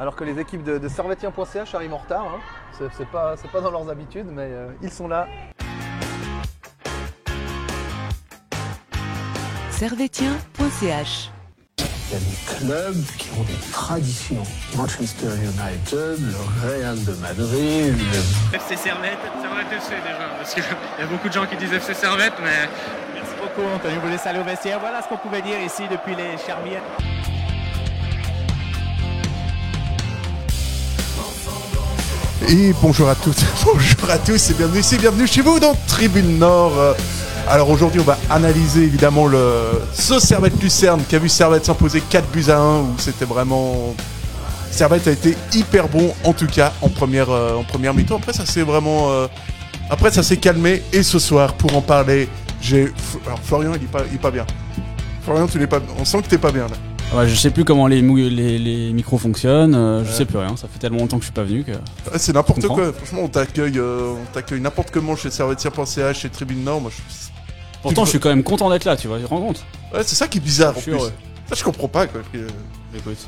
Alors que les équipes de, de servetien.ch arrivent en retard, hein. c'est c'est pas, c'est pas dans leurs habitudes, mais euh, ils sont là. servetien.ch Il y a des clubs qui ont des traditions. Manchester United, le Real de Madrid, le FC Servette, Servette FC déjà, parce qu'il y a beaucoup de gens qui disent FC Servette, mais Merci beaucoup, Anthony. Vous laisse aller au vestiaire. Voilà ce qu'on pouvait dire ici depuis les Charmières. Et bonjour à toutes, bonjour à tous et bienvenue ici, bienvenue chez vous dans Tribune Nord. Alors aujourd'hui on va analyser évidemment le ce Servette Lucerne qui a vu Servette s'imposer 4 buts à 1 où c'était vraiment... Servette a été hyper bon en tout cas en première, euh, mi-temps. Après ça s'est vraiment... euh, Après ça s'est calmé et ce soir pour en parler j'ai... Alors Florian il est pas, pas bien. Florian tu n'es pas... On sent que t'es pas bien là. Ouais, je sais plus comment les, mou- les, les micros fonctionnent, euh, je sais plus rien, ça fait tellement longtemps que je suis pas venu que. Ouais, c'est n'importe quoi. Franchement, on t'accueille, euh, on t'accueille n'importe comment chez Servetier.ch, chez Tribune Nord. Moi, je... Pourtant, je suis quand même content d'être là, tu vois, tu te rends compte Ouais, c'est ça qui est bizarre en Je plus. heureux. Ça, je comprends pas quoi. Euh, Écoute.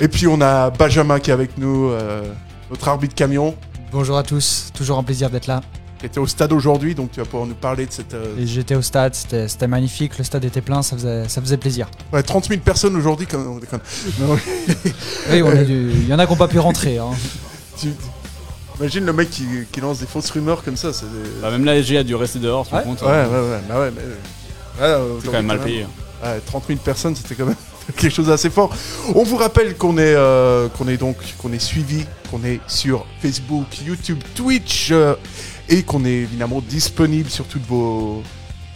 Et puis on a Benjamin qui est avec nous, euh, notre arbitre camion, Bonjour à tous, toujours un plaisir d'être là. Qui était au stade aujourd'hui, donc tu vas pouvoir nous parler de cette. euh, J'étais au stade, c'était magnifique, le stade était plein, ça faisait, ça faisait plaisir. Ouais, 30 000 personnes aujourd'hui, quand on déconne. Non, Oui, on a dû- il y en a qui n'ont pas pu rentrer. hein. tu- Imagine le mec qui, qui lance des fausses rumeurs comme ça. C'est des- Bah, même la SG a dû rester dehors, Ouais. rends compte Ouais, ouais, ouais, bah ouais, mais. ouais, C'est quand même mal payé. Ouais, 30 000 personnes, c'était quand même quelque chose d'assez fort. On vous rappelle qu'on est, euh, qu'on est donc, qu'on est suivi, qu'on est sur Facebook, YouTube, Twitch, euh, et qu'on est évidemment disponible sur toutes vos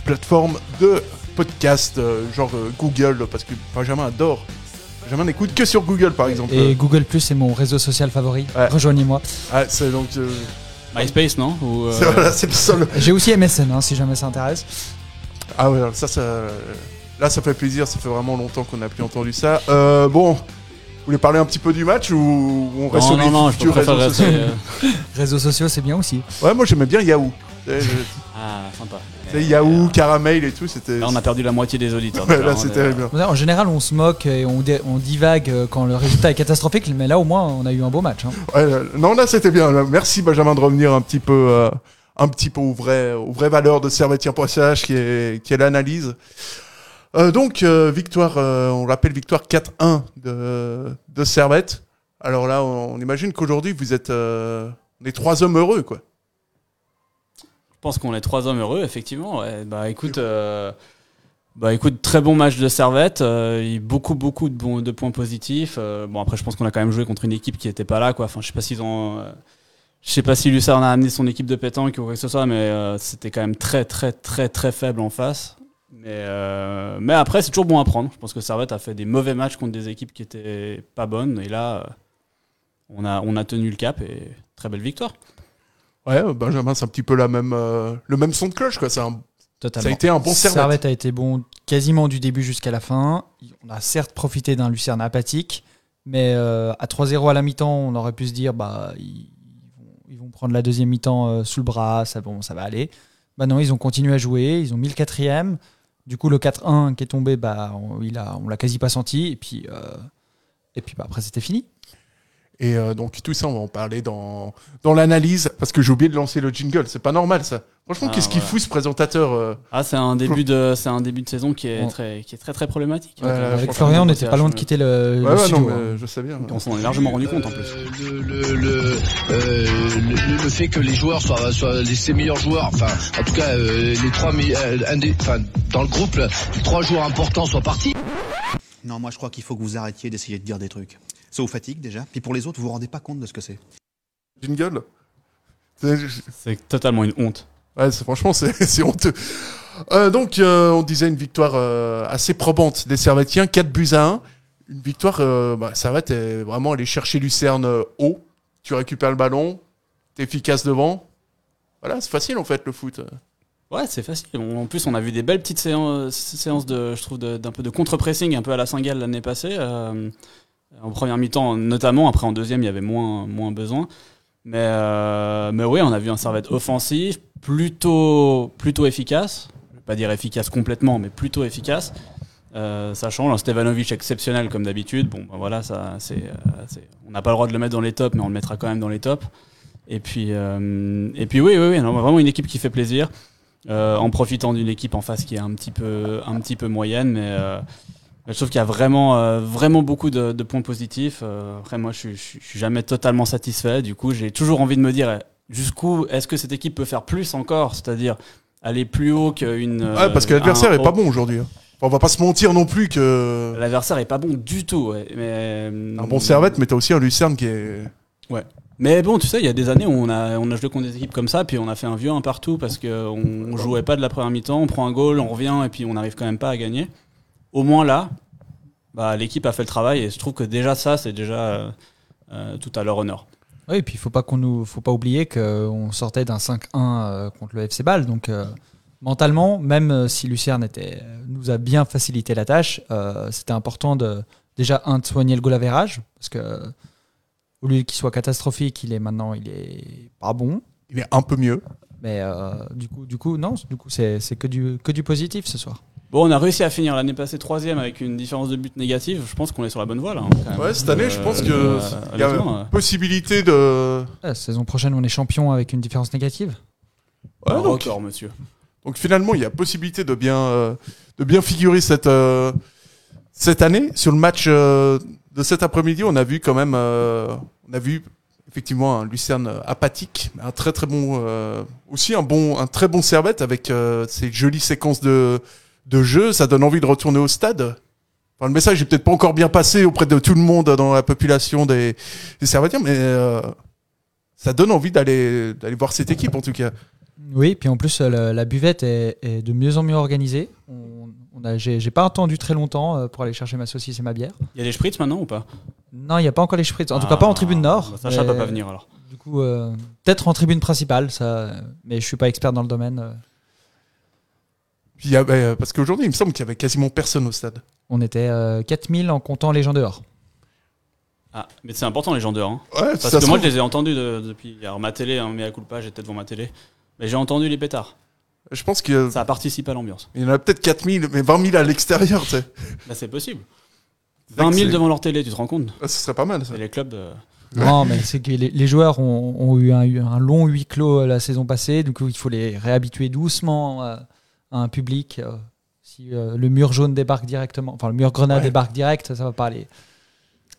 plateformes de podcast, euh, genre euh, Google, parce que Benjamin adore. Benjamin n'écoute que sur Google, par exemple. Et Google Plus est mon réseau social favori. Ouais. Rejoignez-moi. Ah, c'est donc. euh, MySpace, non Ou, euh, c'est voilà, c'est le seul. J'ai aussi MSN hein, si jamais ça intéresse. Ah ouais, alors ça, ça, là, ça fait plaisir. Ça fait vraiment longtemps qu'on n'a plus entendu ça. Euh, bon, vous voulez parler un petit peu du match ou on reste Non, sur non, les non, futurs réseaux sociaux euh, Réseaux sociaux, c'est bien aussi. Ouais, moi j'aimais bien Yahoo. Ah, sympa. Yahoo, Caramel et tout, c'était. Là, on a perdu la moitié des auditeurs. Ouais, là, c'était est- terrible. En général, on se moque et on, dé- on divague euh, quand le résultat est catastrophique, mais là au moins, on a eu un beau match. hein. Ouais, là, non, là c'était bien. Merci Benjamin de revenir un petit peu, euh, un petit peu aux vraies, aux vraies valeurs de Servetien.ch qui est, qui est l'analyse. Euh, donc euh, victoire, euh, on rappelle victoire 4-1 de, de Servette. Alors là, on, imagine qu'aujourd'hui vous êtes, est trois hommes heureux quoi. Je pense qu'on est trois hommes heureux, effectivement. Bah écoute, bah écoute, très bon match de Servette. beaucoup beaucoup de, points positifs. bon après, je pense qu'on a quand même joué contre une équipe qui était pas là, quoi. Enfin, je sais pas s'ils ont, je sais pas si Lucerne a amené son équipe de pétanque ou quoi que ce soit, mais c'était quand même très très très très faible en face. Mais euh, mais après, c'est toujours bon à prendre. Je pense que Servette a fait des mauvais matchs contre des équipes qui étaient pas bonnes, et là, euh, on a on a tenu le cap et très belle victoire. Ouais, euh, Benjamin, c'est un petit peu la même, euh, le même son de cloche quoi. C'est un- ça a Totalement. été un bon Servette. Servette a été bon quasiment du début jusqu'à la fin. On a certes profité d'un Lucerne apathique, mais euh, à 3-0 à la mi-temps, on aurait pu se dire bah ils vont, ils vont prendre la deuxième mi-temps euh, sous le bras, ça, bon, ça va aller. Bah non, ils ont continué à jouer, ils ont mis le quatrième. Du coup, le 4-1 qui est tombé, bah, on, il l'a quasi pas senti. Et puis, euh, et puis bah, après, c'était fini. Et euh, donc tout ça, on va en parler dans, dans l'analyse, parce que j'ai oublié de lancer le jingle, c'est pas normal ça. Franchement, Ah, qu'est-ce qu'il fout ce présentateur euh, Ah, c'est un début de, c'est un début de saison qui est Bon. très, qui est très très problématique. Ouais, Donc, Avec Florian, on n'était pas loin de quitter le, Ouais, le ouais, studio. non, mais hein. je sais bien. On s'en est largement rendu compte en plus. le, le, le, euh, le- le fait que les joueurs soient, soient les, ses meilleurs joueurs, enfin, en tout cas, euh, les trois, me- euh, un des- enfin, dans le groupe, les trois joueurs importants soient partis. Non, moi je crois qu'il faut que vous arrêtiez d'essayer de dire des trucs. Ça vous fatigue déjà? Puis pour les autres, vous vous rendez pas compte de ce que c'est? Jingle C'est- C'est totalement une honte. Ouais, c'est- franchement, c'est honteux. Euh, donc, euh, on disait une victoire euh, assez probante des Servetiens, 4 buts à 1. Une victoire, euh, bah, Servette est vraiment aller chercher Lucerne haut. Tu récupères le ballon, t'es efficace devant. Voilà, c'est facile en fait le foot. Ouais, c'est facile. On- En plus, on a vu des belles petites séances, séances de, je trouve, d'un peu de contre-pressing, un peu à la Saint-Gall l'année passée. euh, en première mi-temps, notamment. Après, en deuxième, il y avait moins, moins besoin. Mais, euh, mais oui, on a vu un Servette offensif, plutôt, plutôt efficace. Je vais pas dire efficace complètement, mais plutôt efficace. Euh, ça change. Un Stevanovic exceptionnel comme d'habitude. Bon, ben voilà, ça, euh, c'est- on n'a pas le droit de le mettre dans les tops, mais on le mettra quand même dans les tops. Et puis, euh, et puis oui, oui, oui, vraiment une équipe qui fait plaisir. Euh, en profitant d'une équipe en face qui est un petit peu, un petit peu moyenne, mais euh, je trouve qu'il y a vraiment, euh, vraiment beaucoup de, de points positifs. Euh, après, moi, je, je, suis- je suis jamais totalement satisfait. Du coup, j'ai toujours envie de me dire eh, jusqu'où est-ce que cette équipe peut faire plus encore, c'est-à-dire aller plus haut qu'une. Ouais, parce que euh, l'adversaire un- est pas bon aujourd'hui. hein. Enfin, on va pas se mentir non plus que. L'adversaire est pas bon du tout. ouais, mais, Un bon Servette, mais t'as aussi un Lucerne qui est. Ouais. Mais bon, tu sais, il y a des années où on a, on a joué contre des équipes comme ça, puis on a fait un vieux un partout parce qu'on on jouait pas de la première mi-temps, on prend un goal, on revient et puis on n'arrive quand même pas à gagner. Au moins là, bah, l'équipe a fait le travail et je trouve que déjà ça, c'est déjà euh, euh, tout à leur honneur. Oui, et puis il faut pas qu'on nous, faut pas oublier qu'on sortait d'un 5-1 euh, contre le FC Bâle, donc euh, mentalement, même euh, si Lucerne était, nous a bien facilité la tâche, euh, c'était important de déjà un de soigner le goal average parce que euh, au lieu qu'il soit catastrophique, il est maintenant, il est pas bon. Il est un peu mieux. Mais euh, du coup, du coup, non, du coup, c'est c'est que du que du positif ce soir. Bon, on a réussi à finir l'année passée troisième avec une différence de but négative. Je pense qu'on est sur la bonne voie là. hein, quand même. Ouais, cette année, je pense que euh, il y a euh, possibilité de. La saison prochaine, on est champion avec une différence négative? Ouais, un donc, record, monsieur. donc finalement, il y a possibilité de bien, euh, de bien figurer cette, euh, cette année. Sur le match euh, de cet après-midi, on a vu quand même, euh, on a vu effectivement un Lucerne euh, apathique, mais un très très bon, euh, aussi un bon, un très bon Servette avec euh, ces jolies séquences de, de jeu. Ça donne envie de retourner au stade. Enfin, le message est peut-être pas encore bien passé auprès de tout le monde dans la population des, des mais euh, ça donne envie d'aller d'aller voir cette équipe en tout cas. Oui, puis en plus, euh, la, la buvette est, est de mieux en mieux organisée. On, on a, j'ai, j'ai pas attendu très longtemps euh, pour aller chercher ma saucisse et ma bière. Il y a des spritz maintenant ou pas? Non, il n'y a pas encore les spritz. En tout cas, pas en tribune nord. Bah, Sacha Mais, peut pas venir alors. Du coup, euh, peut-être en tribune principale, ça. euh, Mais je suis pas expert dans le domaine. Euh. Il y bah, parce qu'aujourd'hui, il me semble qu'il y avait quasiment personne au stade. On était euh, 4000 en comptant les gens dehors. Ah, mais c'est important les gens dehors. hein. Ouais, Parce que moi, je les ai entendus de- depuis. Alors, ma télé, hein, mais à culpa, j'étais devant ma télé. Mais j'ai entendu les pétards. Je pense a- Ça participe à l'ambiance. il y en a peut-être 4000, mais 20 000 à l'extérieur, tu sais. Là, c'est possible. C'est vrai 20 que 000 c'est- devant leur télé, tu te rends compte? Ah, ce serait pas mal ça. Et les clubs. de- Non, mais c'est que les, les joueurs ont, ont eu un, long huis clos euh, la saison passée. Du coup, il faut les réhabituer doucement euh, à un public. euh, si euh, le mur jaune débarque directement, enfin le mur grenat Ouais. débarque direct, ça va pas aller.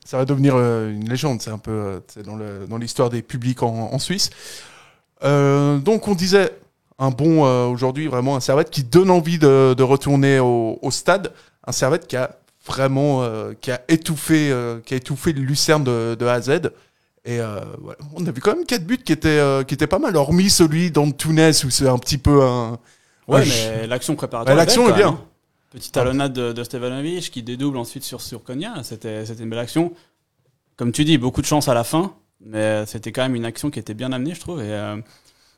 Ça va devenir euh, une légende, c'est un peu dans le- dans l'histoire des publics en, en Suisse. Euh, donc on disait un bon euh, aujourd'hui, vraiment un Servette qui donne envie de, de retourner au, au stade. Un Servette qui a vraiment euh, qui a étouffé, qui a étouffé le Lucerne de, de A à Z. Et voilà. on a vu quand même quatre buts qui étaient, qui étaient pas mal, hormis celui d'Antunes où c'est un petit peu un. Ouais, mais l'action préparatoire. L'action est bien. hein. Petite talonnade de, de Stevanovic qui dédouble ensuite sur, sur Konya. C'était une belle action. Comme tu dis, beaucoup de chance à la fin. Mais c'était quand même une action qui était bien amenée, je trouve. Et, euh,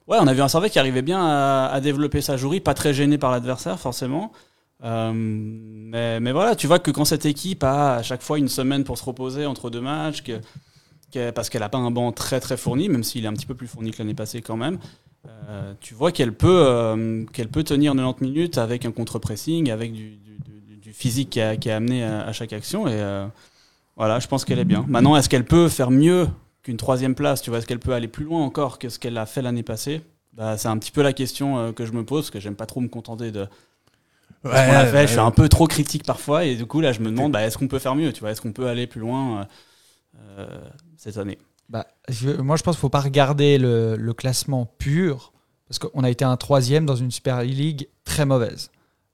ouais, on a vu un Servette qui arrivait bien à, à développer sa jouerie, pas très gêné par l'adversaire, forcément. Euh, mais, mais voilà, tu vois que quand cette équipe a à chaque fois une semaine pour se reposer entre deux matchs, que, que- parce qu'elle n'a pas un banc très très fourni, même s'il est un petit peu plus fourni que l'année passée quand même, euh, tu vois qu'elle peut, euh, qu'elle peut tenir 90 minutes avec un contre-pressing, avec du, du- du- du physique qui, a- qui est amené à, à chaque action. Et euh, voilà, je pense qu'elle est bien. Maintenant, est-ce qu'elle peut faire mieux qu'une troisième place Tu vois, est-ce qu'elle peut aller plus loin encore que ce qu'elle a fait l'année passée? Bah, C'est un petit peu la question que je me pose, parce que j'aime pas trop me contenter de. ce qu'on a fait. je suis un peu trop critique parfois, et du coup, là, je me demande, bah, est-ce qu'on peut faire mieux Tu vois, est-ce qu'on peut aller plus loin cette année? Bah, je- moi, je pense qu'il faut pas regarder le, le classement pur, parce qu'on a été un troisième dans une Super League très mauvaise.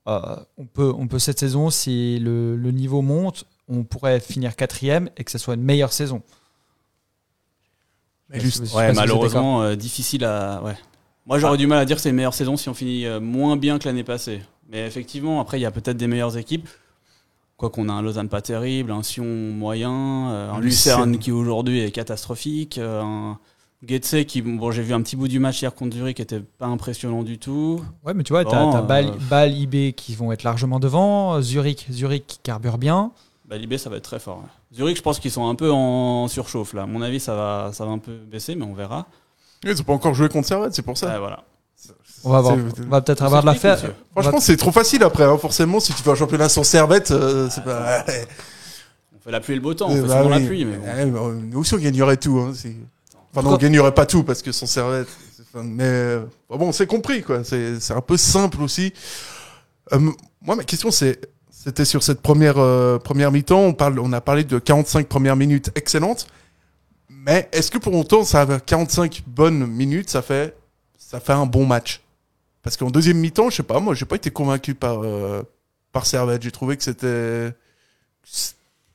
Euh, on, peut, on peut cette saison, si le, le niveau monte, on pourrait finir quatrième et que ce soit une meilleure saison. Mais juste- Ouais, malheureusement, euh, difficile à. Ouais. Moi, j'aurais du mal à dire que c'est une meilleure saison si on finit euh, moins bien que l'année passée. Mais effectivement, après, il y a peut-être des meilleures équipes. Quoi qu'on a un Lausanne pas terrible, un Sion moyen, euh, un Lucerne Lucerne. qui aujourd'hui est catastrophique, euh, un, Getse, qui, bon, j'ai vu un petit bout du match hier contre Zurich, qui était pas impressionnant du tout. Ouais, mais tu vois, t'as Bon, as Bâle, euh, Bâle, IB qui vont être largement devant. Zurich, Zurich qui carbure bien. Bah, L'IB, ça va être très fort. ouais. Zurich, je pense qu'ils sont un peu en surchauffe là. À mon avis, ça va, ça va un peu baisser, mais on verra. Ils ont pas encore joué contre Servette, c'est pour ça. Ouais, voilà. On va voir. C'est- On va peut-être avoir de la monsieur. Franchement, c'est trop facile après, hein, forcément, si tu fais un championnat sans Servette, euh, c'est pas. On fait la pluie et le beau temps, on Euh, fait bah souvent oui. la pluie. Mais bon. Ouais, mais, euh, nous aussi, on gagnerait tout. Hein, enfin, non, on gagnerait pas tout parce que sans Servette. Mais euh, bon, c'est compris, quoi. C'est c'est un peu simple aussi. Euh, moi, ma question, c'est. C'était sur cette première, euh, première mi-temps. On, parle, on a parlé de 45 premières minutes excellentes. Mais est-ce que pour longtemps, ça avait 45 bonnes minutes, ça fait, ça fait un bon match? Parce qu'en deuxième mi-temps, je sais pas, moi, j'ai pas été convaincu par, euh, par Servette. J'ai trouvé que c'était.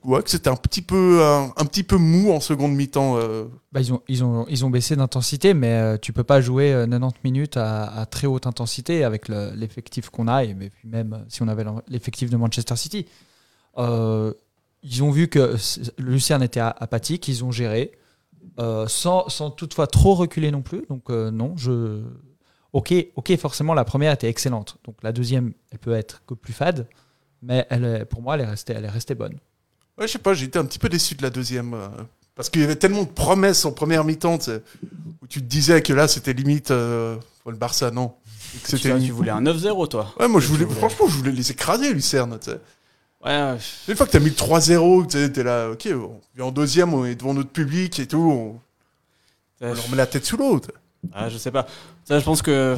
Ouais, que c'était un petit peu un, petit peu mou en seconde mi-temps. euh. Bah, ils, ont, ils, ont, ils ont baissé d'intensité, mais euh, tu peux pas jouer euh, 90 minutes à, très haute intensité avec le- l'effectif qu'on a, et puis même euh, si on avait l'effectif de Manchester City. Euh, ils ont vu que Lucerne était apathique, ils ont géré, euh, sans, sans toutefois trop reculer non plus. Donc euh, non, je... Ok, ok, forcément la première était excellente. Donc la deuxième, elle peut être que plus fade, mais elle est- pour moi, elle est restée, elle est restée bonne. Ouais, je sais pas, j'ai été un petit peu déçu de la deuxième. euh, parce qu'il y avait tellement de promesses en première mi-temps, où tu te disais que là, c'était limite euh, le Barça, non. Que Tu, voulais un 9-0, toi Ouais, moi, je voulais, franchement, je voulais les écraser, Lucerne, tu sais. Ouais. Une fois que t'as mis le 3-0, tu sais, t'es là, ok, bon. Et en deuxième, on est devant notre public et tout, on, on leur met la tête sous l'eau. Ah, je sais pas. Ça, je pense que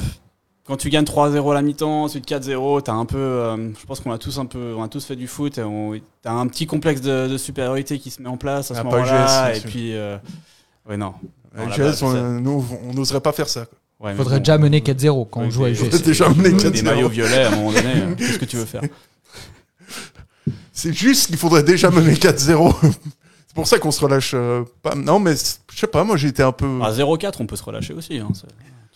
quand tu gagnes 3-0 à la mi-temps, ensuite 4-0, t'as un peu. euh, je pense qu'on a tous un peu, on a tous fait du foot. et on- T'as un petit complexe de, de supériorité qui se met en place à ce Ah, pas moment-là. Et monsieur. puis, euh, ouais, non. Avec GS, on, ça- nous, on n'oserait pas faire ça. quoi. ouais, mais Faudrait bon, déjà mener 4-0 quand on joue à UGC. Faudrait déjà mener avec 4-0. Des maillots violets à un moment donné. euh, Qu'est-ce que tu veux faire C'est juste qu'il faudrait déjà mener 4-0. c'est pour ça qu'on se relâche euh, pas. Non, mais je sais pas, moi j'ai été un peu. À 0-4, on peut se relâcher aussi. hein, c'est-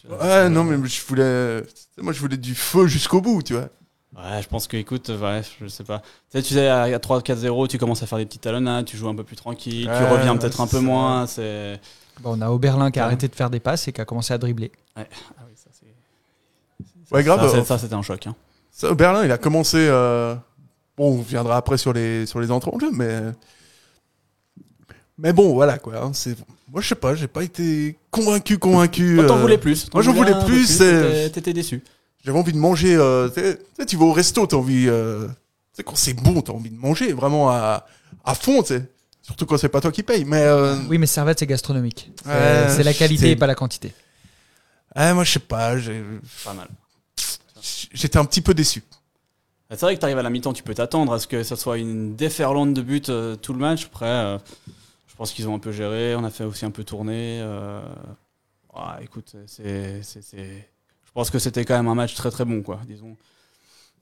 Ouais, non, mais je voulais. Moi, je voulais du feu jusqu'au bout, tu vois. Ouais, je pense que, écoute, ouais, je sais pas. Tu sais, tu sais, à 3-4-0, tu commences à faire des petites talonnades, tu joues un peu plus tranquille, tu reviens ouais, peut-être un peu moins. C'est. Bon, on a Oberlin qui a arrêté de faire des passes et qui a commencé à dribbler. Ouais, ah oui, ça, c'est- Ouais, grave. Ça, euh, c'était un choc. hein. Ça, Berlin, il a commencé. euh, Bon, on viendra après sur les, sur les entrées en jeu, mais. Mais bon, voilà quoi. hein, c'est... Moi, je sais pas, j'ai pas été convaincu, convaincu. Toi, t'en euh, voulais plus. T'en moi, j'en voulais plus, T'étais déçu. J'avais envie de manger. euh, tu sais- tu vas au resto, t'as envie. euh, Tu sais, quand c'est bon, t'as envie de manger vraiment à, à fond, tu sais. Surtout quand c'est pas toi qui paye. Mais. euh, Oui, mais Servette, c'est gastronomique. C'est la qualité et pas la quantité. moi, je sais pas. j'ai- Pas mal. J'étais un petit peu déçu. C'est vrai que t'arrives à la mi-temps, tu peux t'attendre à ce que ça soit une déferlante de buts euh, tout le match. Après, euh, pense qu'ils ont un peu géré. On a fait aussi un peu tourner. euh, ouais, écoute, c'est, je pense que c'était quand même un match très très bon, quoi, disons.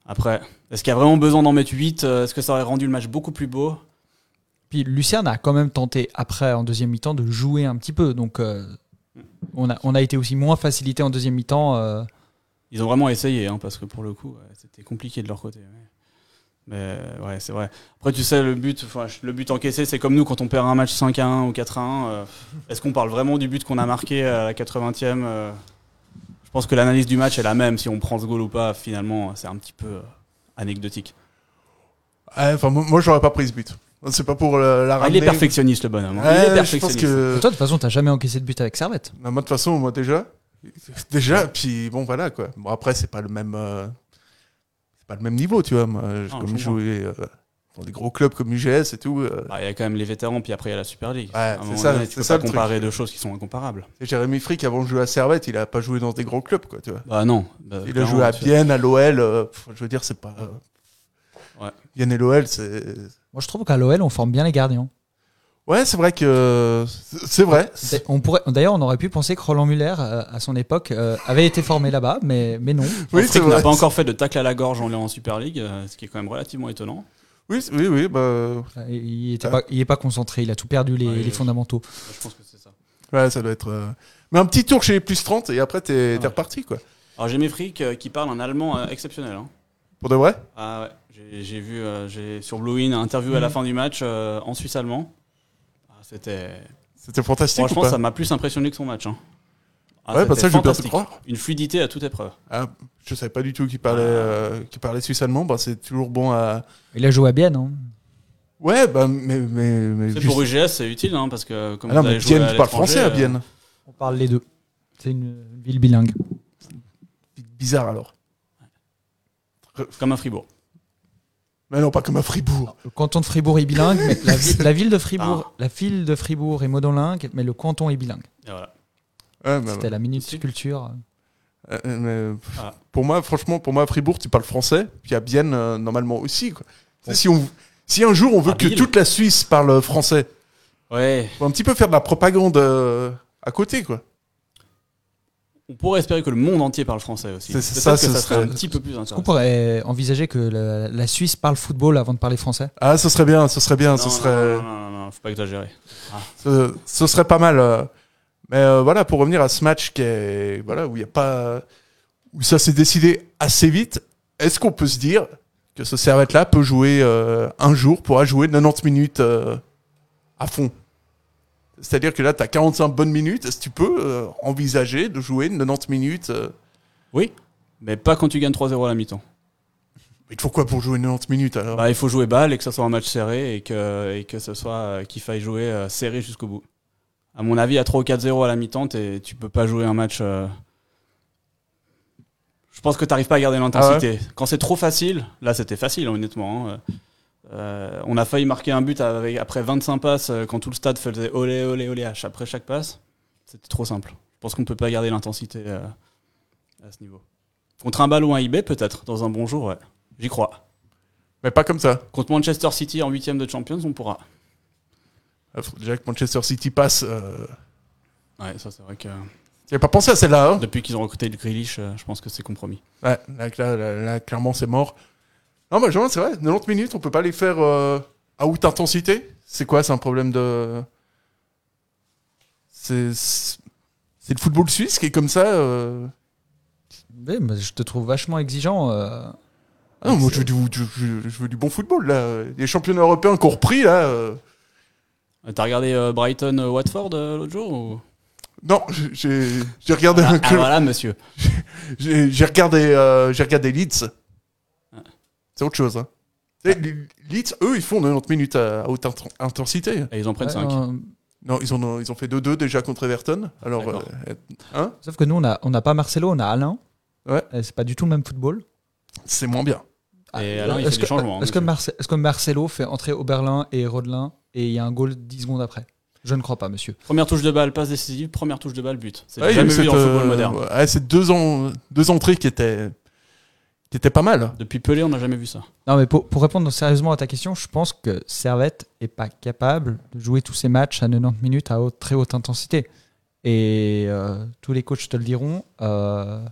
Après, est-ce qu'il y a vraiment besoin d'en mettre 8 Est-ce que ça aurait rendu le match beaucoup plus beau? Puis Lucerne a quand même tenté, après, en deuxième mi-temps, de jouer un petit peu. Donc, euh, on, a, on a été aussi moins facilité en deuxième mi-temps. euh, Ils ont vraiment essayé, hein, parce que pour le coup, c'était compliqué de leur côté. ouais. Mais ouais, c'est vrai. Après, tu sais, le but, le but encaissé, c'est comme nous quand on perd un match 5 à 1 ou 4 à 1. euh, Est-ce qu'on parle vraiment du but qu'on a marqué à la 80e euh, Je pense que l'analyse du match est la même. Si on prend ce goal ou pas, finalement, c'est un petit peu euh, anecdotique. Enfin, moi, moi, j'aurais pas pris ce but. C'est pas pour euh, la Ah, ramener. il est perfectionniste, le bonhomme. hein. Ouais, il est je pense perfectionniste. que. Toi, de toute façon, t'as jamais encaissé de but avec Servette. Non, moi, de toute façon, moi, déjà. Déjà, puis bon, voilà, quoi. Bon, après, c'est pas le même. Euh, pas le même niveau, tu vois. Moi, Non, comme je joué euh, dans des gros clubs comme UGS et tout. euh, Ah, Il y a quand même les vétérans, puis après, il y a la Super League. Ouais, c'est ça, donné, c'est tu peux ça pas le truc. comparer deux choses qui sont incomparables. et Jérémy Frick, avant de jouer à Servette, il a pas joué dans des gros clubs, quoi, tu vois. Bah non. Bah, Il a joué à Bienne, à l'OL. euh, je veux dire, c'est pas. euh, Ouais. Bienne et l'OL, c'est. Moi, je trouve qu'à l'OL, on forme bien les gardiens. Ouais, c'est vrai que. C'est vrai. On pourrait, d'ailleurs, on aurait pu penser que Roland Muller, euh, à son époque, euh, avait été formé là-bas, mais, mais non. Oui, c'est Frick n'a vrai. pas encore fait de tacle à la gorge en, en Super League, euh, ce qui est quand même relativement étonnant. Oui, oui, oui. Bah, Il était Ah. pas, il est pas concentré, il a tout perdu les, Ouais, les fondamentaux. Je pense que c'est ça. ouais, ça doit être. euh, Mais un petit tour chez les plus 30 et après, t'es Ouais. reparti, quoi. Alors j'ai mes frics qui parle un allemand euh, exceptionnel. hein. Pour de vrai? Ah ouais, j'ai- vu euh, j'ai sur Blue In un interview Mhm. à la fin du match euh, en suisse allemand. Ah, C'était C'était fantastique ou Franchement, pas ça m'a plus impressionné que son match. hein. Ah, Ouais, bah ça, je bien te croire. Une fluidité à toute épreuve. Ah, Je savais pas du tout qu'il parlait, euh, qu'il parlait suisse-allemand. Bah, c'est toujours bon à. Il a joué à Bienne. Hein. Ouais, bah, mais. mais, mais juste- pour UGS, c'est utile, hein, parce que comme Ah non, vous mais à tu parles français à euh, Bienne. On parle les deux. C'est une ville bilingue. Bizarre alors. Comme à Fribourg. Mais non, pas comme à Fribourg. Le canton de Fribourg est bilingue, mais la, vi- la ville de Fribourg, Ah. la ville de Fribourg est monolingue, mais le canton est bilingue. Et voilà. Ouais, bah, C'était la minute culture. Euh, mais, pff, Ah. Pour moi, franchement, pour moi, à Fribourg, tu parles français. Puis à Bienne, euh, normalement aussi. Quoi. Si, on, si un jour on veut À que toute la Suisse parle français, Ouais. faut un petit peu faire de la propagande euh, à côté, quoi. On pourrait espérer que le monde entier parle français aussi. C'est- ça, que ce ça serait un petit peu plus Est-ce qu'on intéressant. pourrait envisager que la, la Suisse parle football avant de parler français? Ah, ce serait bien, ce serait bien, Non, ce non, serait, Non, non, non, non, faut pas exagérer. ce, ce serait pas mal. euh. Mais euh, voilà, pour revenir à ce match qui est, voilà, où il y a pas, où ça s'est décidé assez vite. Est-ce qu'on peut se dire que ce servette-là peut jouer euh, un jour, pourra jouer 90 minutes euh, à fond? C'est-à-dire que là, tu as 45 bonnes minutes. Est-ce que tu peux euh, envisager de jouer 90 minutes euh, Oui, mais pas quand tu gagnes 3-0 à la mi-temps. Il te faut quoi pour jouer 90 minutes alors? Bah, il faut jouer balle et que ça soit un match serré et que, et que ce soit euh, qu'il faille jouer serré jusqu'au bout. À mon avis, à 3 ou 4-0 à la mi-temps, tu peux pas jouer un match. euh, Je pense que t'arrives pas à garder l'intensité. Quand c'est trop facile, là c'était facile honnêtement. hein. Euh, on a failli marquer un but avec, après 25 passes euh, quand tout le stade faisait olé olé olé après chaque passe. C'était trop simple. Je pense qu'on peut pas garder l'intensité euh, à ce niveau. Contre un ballon à IB peut-être, dans un bon jour, ouais. J'y crois. Mais pas comme ça. Contre Manchester City en huitième de Champions, on pourra. Il faut déjà que Manchester City passe. euh, Ouais, ça c'est vrai que Tu n'avais pas pensé à celle-là, hein depuis qu'ils ont recruté le Grealish, je pense que c'est compromis. Ouais, là, là, là, là, clairement, c'est mort. Non, bah, Jean, c'est vrai, 90 minutes, on peut pas les faire euh, à haute intensité? C'est quoi C'est un problème de. C'est. C'est le football suisse qui est comme ça. euh? Oui, mais je te trouve vachement exigeant. euh. Ah, moi, je veux, du, je, je- je veux du bon football, là. Les championnats européens qu'on repris, là. euh. Euh, T'as regardé euh, Brighton euh, Watford euh, l'autre jour ou... Non, j'ai- regardé ah, un ah, club- voilà, monsieur. J'ai j'ai regardé, euh, j'ai regardé Leeds. C'est autre chose. Hein. Les- Leeds, eux, ils font 90 minutes à, à haute int- intensité. Et ils en prennent Ouais, 5. euh, Non, ils, ont, ils ont fait 2-2 déjà contre Everton. Alors, euh, hein? Sauf que nous, on n'a on n'a pas Marcelo, on a Alain. Ouais. C'est pas du tout le même football. c'est moins bien. Et Alain, il Est-ce fait des que, changements, hein, est-ce que. Marce- est-ce que Marcelo fait entrer Oberlin et Rodelin et il y a un goal 10 secondes après? Je ne crois pas, monsieur. Première touche de balle, passe décisive, première touche de balle, but. C'est Ouais, a jamais vu dans le football euh, moderne. ouais, c'est deux, en- deux entrées qui étaient, étaient pas mal. Depuis Pelé, on n'a jamais vu ça. Non, mais pour, pour répondre sérieusement à ta question, je pense que Servette est pas capable de jouer tous ces matchs à 90 minutes à haute- très haute intensité. Et euh, tous les coachs te le diront, euh,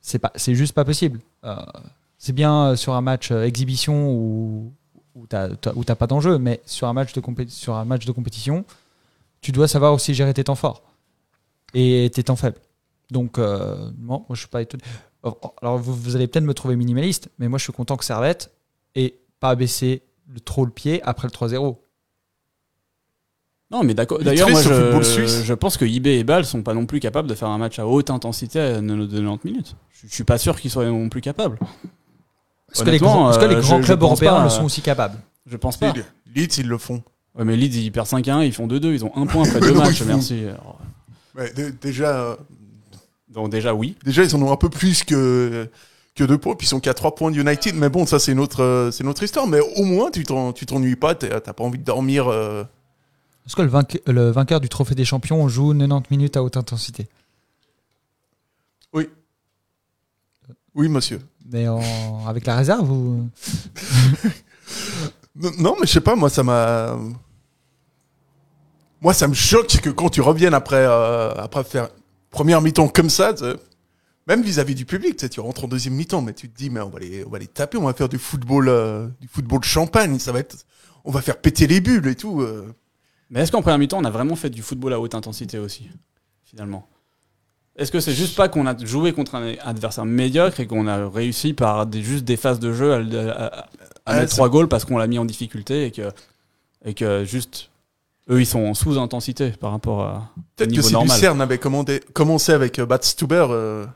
c'est pas, c'est juste pas possible. Euh, c'est bien sur un match euh, exhibition où, où t'as, où t'as pas d'enjeu, mais sur un match de compé- sur un match de compétition, tu dois savoir aussi gérer tes temps forts et tes temps faibles. Donc, euh, non, moi je suis pas étonné. Alors, vous, vous allez peut-être me trouver minimaliste, mais moi je suis content que Servette ait pas baissé le, trop le pied après le 3-0. Non, mais d'accord. Il D'ailleurs, moi, je, je pense que IB et Bâle sont pas non plus capables de faire un match à haute intensité à 90 minutes. Je, je suis pas sûr qu'ils soient non plus capables. Est-ce que les grands, est-ce que les euh, grands je- je clubs européens pas, le euh, sont aussi capables? Je pense pas. Leeds, ils le font. Ouais, mais Leeds, ils perdent 5-1, ils font 2-2, ils ont un point après deux matchs, merci. Alors, Ouais, dé- déjà, donc déjà, oui. déjà, ils en ont un peu plus que, que deux points. Puis ils sont qu'à 3 points de United. Mais bon, ça, c'est notre, euh, c'est notre histoire. Mais au moins, tu t'en- tu t'ennuies pas. T'as pas envie de dormir. euh. Est-ce que le, vainque- le vainqueur du Trophée des Champions joue 90 minutes à haute intensité? Oui. Oui, monsieur. Mais en- avec la réserve ou Non, non, mais je sais pas, moi, ça m'a. Moi, ça me choque que quand tu reviennes après, euh, après faire première mi-temps comme ça, même vis-à-vis du public, tu sais, tu rentres en deuxième mi-temps, mais tu te dis, mais on va les, on va les taper, on va faire du football, euh, du football champagne, ça va être, on va faire péter les bulles et tout. euh. Mais est-ce qu'en première mi-temps, on a vraiment fait du football à haute intensité aussi, finalement? Est-ce que c'est juste pas qu'on a joué contre un adversaire médiocre et qu'on a réussi par des, juste des phases de jeu à, à- à- à Ouais, mettre trois goals parce qu'on l'a mis en difficulté et que, et que juste Eux, ils sont en sous-intensité par rapport à. au Peut-être que normal. Lucerne avait commandé- commencé avec euh, Bad Stuber, euh,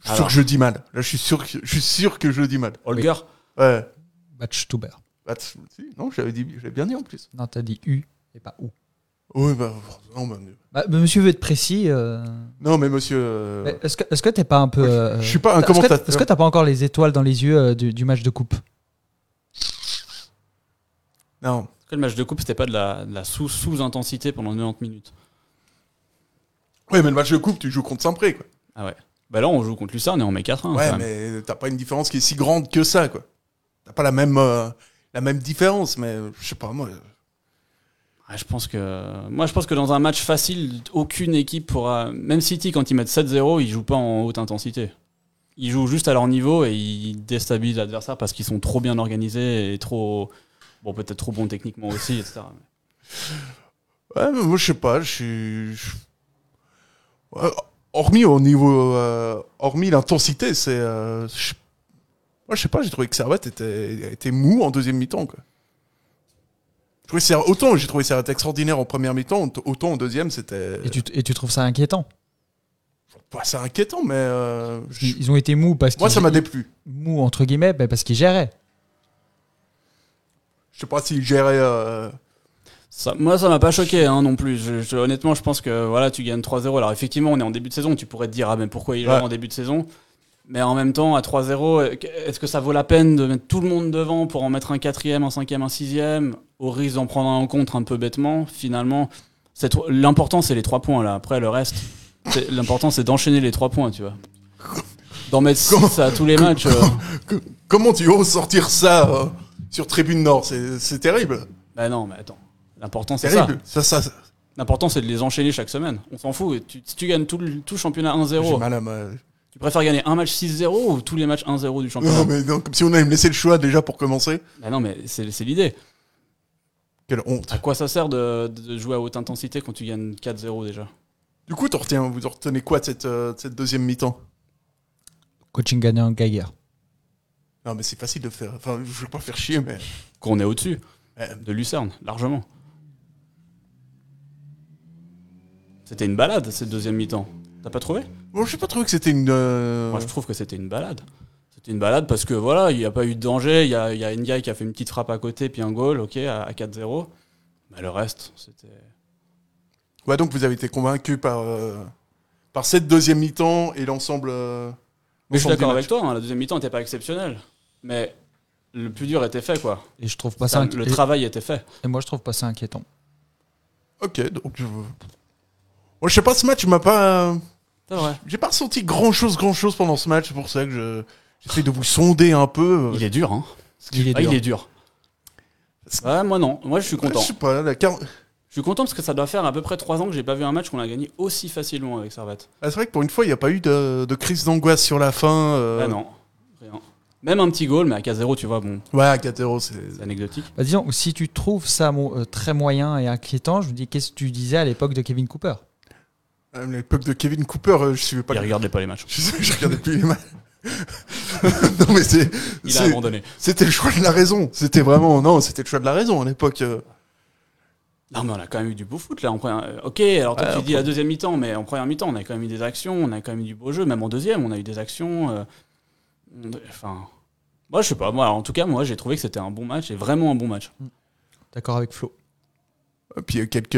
je suis sûr que je dis mal. Là, je suis sûr que je, suis sûr que je dis mal. Holger Ouais. Batchtuber. Bad- si, non, j'avais dit, j'avais bien dit en plus. Non, t'as dit U et pas OU. Oui, bah, non, bah, Bah, bah, monsieur veut être précis. euh, non, mais monsieur. euh, mais Est-ce que est-ce que t'es pas un peu. euh, je suis pas un est-ce que- commentateur. Est-ce que t'as pas encore les étoiles dans les yeux euh, du, du match de coupe? Non. Que le match de coupe, c'était pas de la, de la sous- sous-intensité pendant 90 minutes. Ouais, mais le match de coupe, tu joues contre Saint-Pré, quoi. Ah ouais. Bah là, on joue contre Lucerne et on met 4-1. ouais, mais t'as pas une différence qui est si grande que ça, quoi. T'as pas la même, euh, la même différence, mais euh, je sais pas, moi. Ouais, je pense que moi je pense que dans un match facile, aucune équipe pourra même City quand ils mettent 7-0, ils jouent pas en haute intensité. Ils jouent juste à leur niveau et ils déstabilisent l'adversaire parce qu'ils sont trop bien organisés et trop bon peut-être trop bons techniquement aussi etc. Ouais, mais moi, je sais pas, je suis. Ouais, hormis au niveau. euh, hormis l'intensité, c'est. euh, je- Moi, je sais pas, j'ai trouvé que Servette était, était mou en deuxième mi-temps, quoi. Je trouvais Servette- autant j'ai trouvé Servette extraordinaire en première mi-temps, autant en deuxième, c'était. et tu, et tu trouves ça inquiétant? Bah, c'est inquiétant, mais. euh, je- ils, ont été mous parce qu'ils. Moi, ça m'a déplu. Mous entre guillemets bah, parce qu'ils géraient. Je sais pas s'il gérait. euh, Ça, moi ça m'a pas choqué hein, non plus. Je- je- honnêtement je pense que voilà tu gagnes 3-0. Alors effectivement on est en début de saison, tu pourrais te dire ah mais pourquoi il Ouais. en début de saison? Mais en même temps, à 3-0, est-ce que ça vaut la peine de mettre tout le monde devant pour en mettre un quatrième, un cinquième, un sixième, au risque d'en prendre un en contre un peu bêtement Finalement, l'important c'est les trois points là. Après le reste, l'important c'est d'enchaîner les trois points, tu vois. D'en mettre 6 à tous les matchs. euh, Comment tu oses sortir ça euh, sur Tribune Nord C'est terrible. Bah non, mais attends. L'important c'est ça. Terrible. Ça, ça, ça- L'important c'est de les enchaîner chaque semaine. On s'en fout. Tu- si tu gagnes tout le, tout championnat J'ai 1-0, mal à ma- tu préfères gagner un match 6-0 ou tous les matchs 1-0 du championnat? Non, mais non, comme si on allait me laisser le choix déjà pour commencer. Bah non, mais c'est c'est l'idée. Quelle honte. À quoi ça sert de, de jouer à haute intensité quand tu gagnes 4-0 déjà? Du coup, retiens- vous en retenez quoi de cette, euh, de cette deuxième mi-temps? Coaching gagnant Geiger. Non, mais c'est facile de faire. Enfin, je veux pas faire chier, mais. Qu'on est au-dessus de Lucerne, largement. C'était une balade cette deuxième mi-temps. T'as pas trouvé? Bon, j'ai pas trouvé que c'était une. euh, Moi je trouve que c'était une balade. C'était une balade parce que voilà, il n'y a pas eu de danger. Il y a, il y a Ndiaye qui a fait une petite frappe à côté, puis un goal, ok, à, à 4-0. Mais le reste, c'était. Ouais, donc vous avez été convaincu par, euh, par cette deuxième mi-temps et l'ensemble. euh, Mais je suis l'ensemble d'accord avec toi, hein, la deuxième mi-temps n'était pas exceptionnelle. Mais le plus dur était fait, quoi. Et je trouve pas ça. Le travail était fait. Et moi, je trouve pas ça inquiétant. Ok, donc. Je... Moi, je sais pas, ce match m'a pas. C'est vrai. J'ai pas ressenti grand chose, grand chose pendant ce match. C'est pour ça que je. J'essaie de vous sonder un peu. Il est dur, hein. Il est Ah, dur. il est dur. Ouais, moi non. Moi, je suis content. Je sais pas, Je suis content parce que ça doit faire à peu près 3 ans que j'ai pas vu un match qu'on a gagné aussi facilement avec Servette. Ah, c'est vrai que pour une fois, il n'y a pas eu de, de crise d'angoisse sur la fin. euh, Ah non, rien. Même un petit goal, mais à 4-0, tu vois, bon, Ouais, à 4-0, c'est. c'est anecdotique. Bah, disons, si tu trouves ça euh, très moyen et inquiétant, je me dis, qu'est-ce que tu disais à l'époque de Kevin Cooper? À l'époque de Kevin Cooper, euh, je suivais pas Il le- regardait pas les matchs. Je, je regardais plus les matchs. non, mais c'est. Il a abandonné. C'était le choix de la raison. C'était vraiment. Non, c'était le choix de la raison à l'époque. euh. Non, mais on a quand même eu du beau foot là. En première... euh, Ok, alors toi Ouais, tu dis la deuxième mi-temps, mais en première mi-temps, on a quand même eu des actions, on a quand même eu du beau jeu. Même en deuxième, on a eu des actions. euh, on- Enfin. Moi, je sais pas. Moi, en tout cas, moi, j'ai trouvé que c'était un bon match et vraiment un bon match. D'accord avec Flo. Et Puis il y a eu quelques.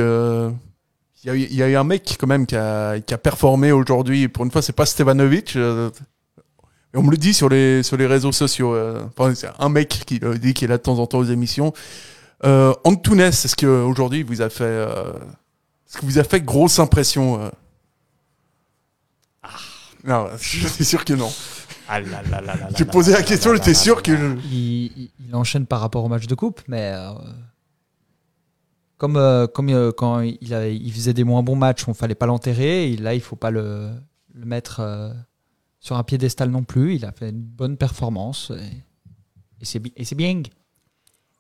Il y, a eu, il y a eu un mec quand même qui a, qui a performé aujourd'hui. Pour une fois, c'est pas Stevanovic. euh, et on me le dit sur les, sur les réseaux sociaux. euh, enfin, c'est un mec qui le dit qui est là de temps en temps aux émissions. Euh, Antunes, est-ce qu'aujourd'hui vous a fait. euh, est-ce que vous a fait grosse impression euh? Non, je suis sûr que non. Ah là là là là J'ai là posé là la question, j'étais sûr là que. là. Il, il- il enchaîne par rapport au match de coupe, mais euh, comme, euh, comme euh, quand il, avait- il faisait des moins bons matchs, on fallait pas l'enterrer. Et là, il faut pas le, le mettre euh, sur un piédestal non plus. Il a fait une bonne performance et, et c'est bi- et c'est bien.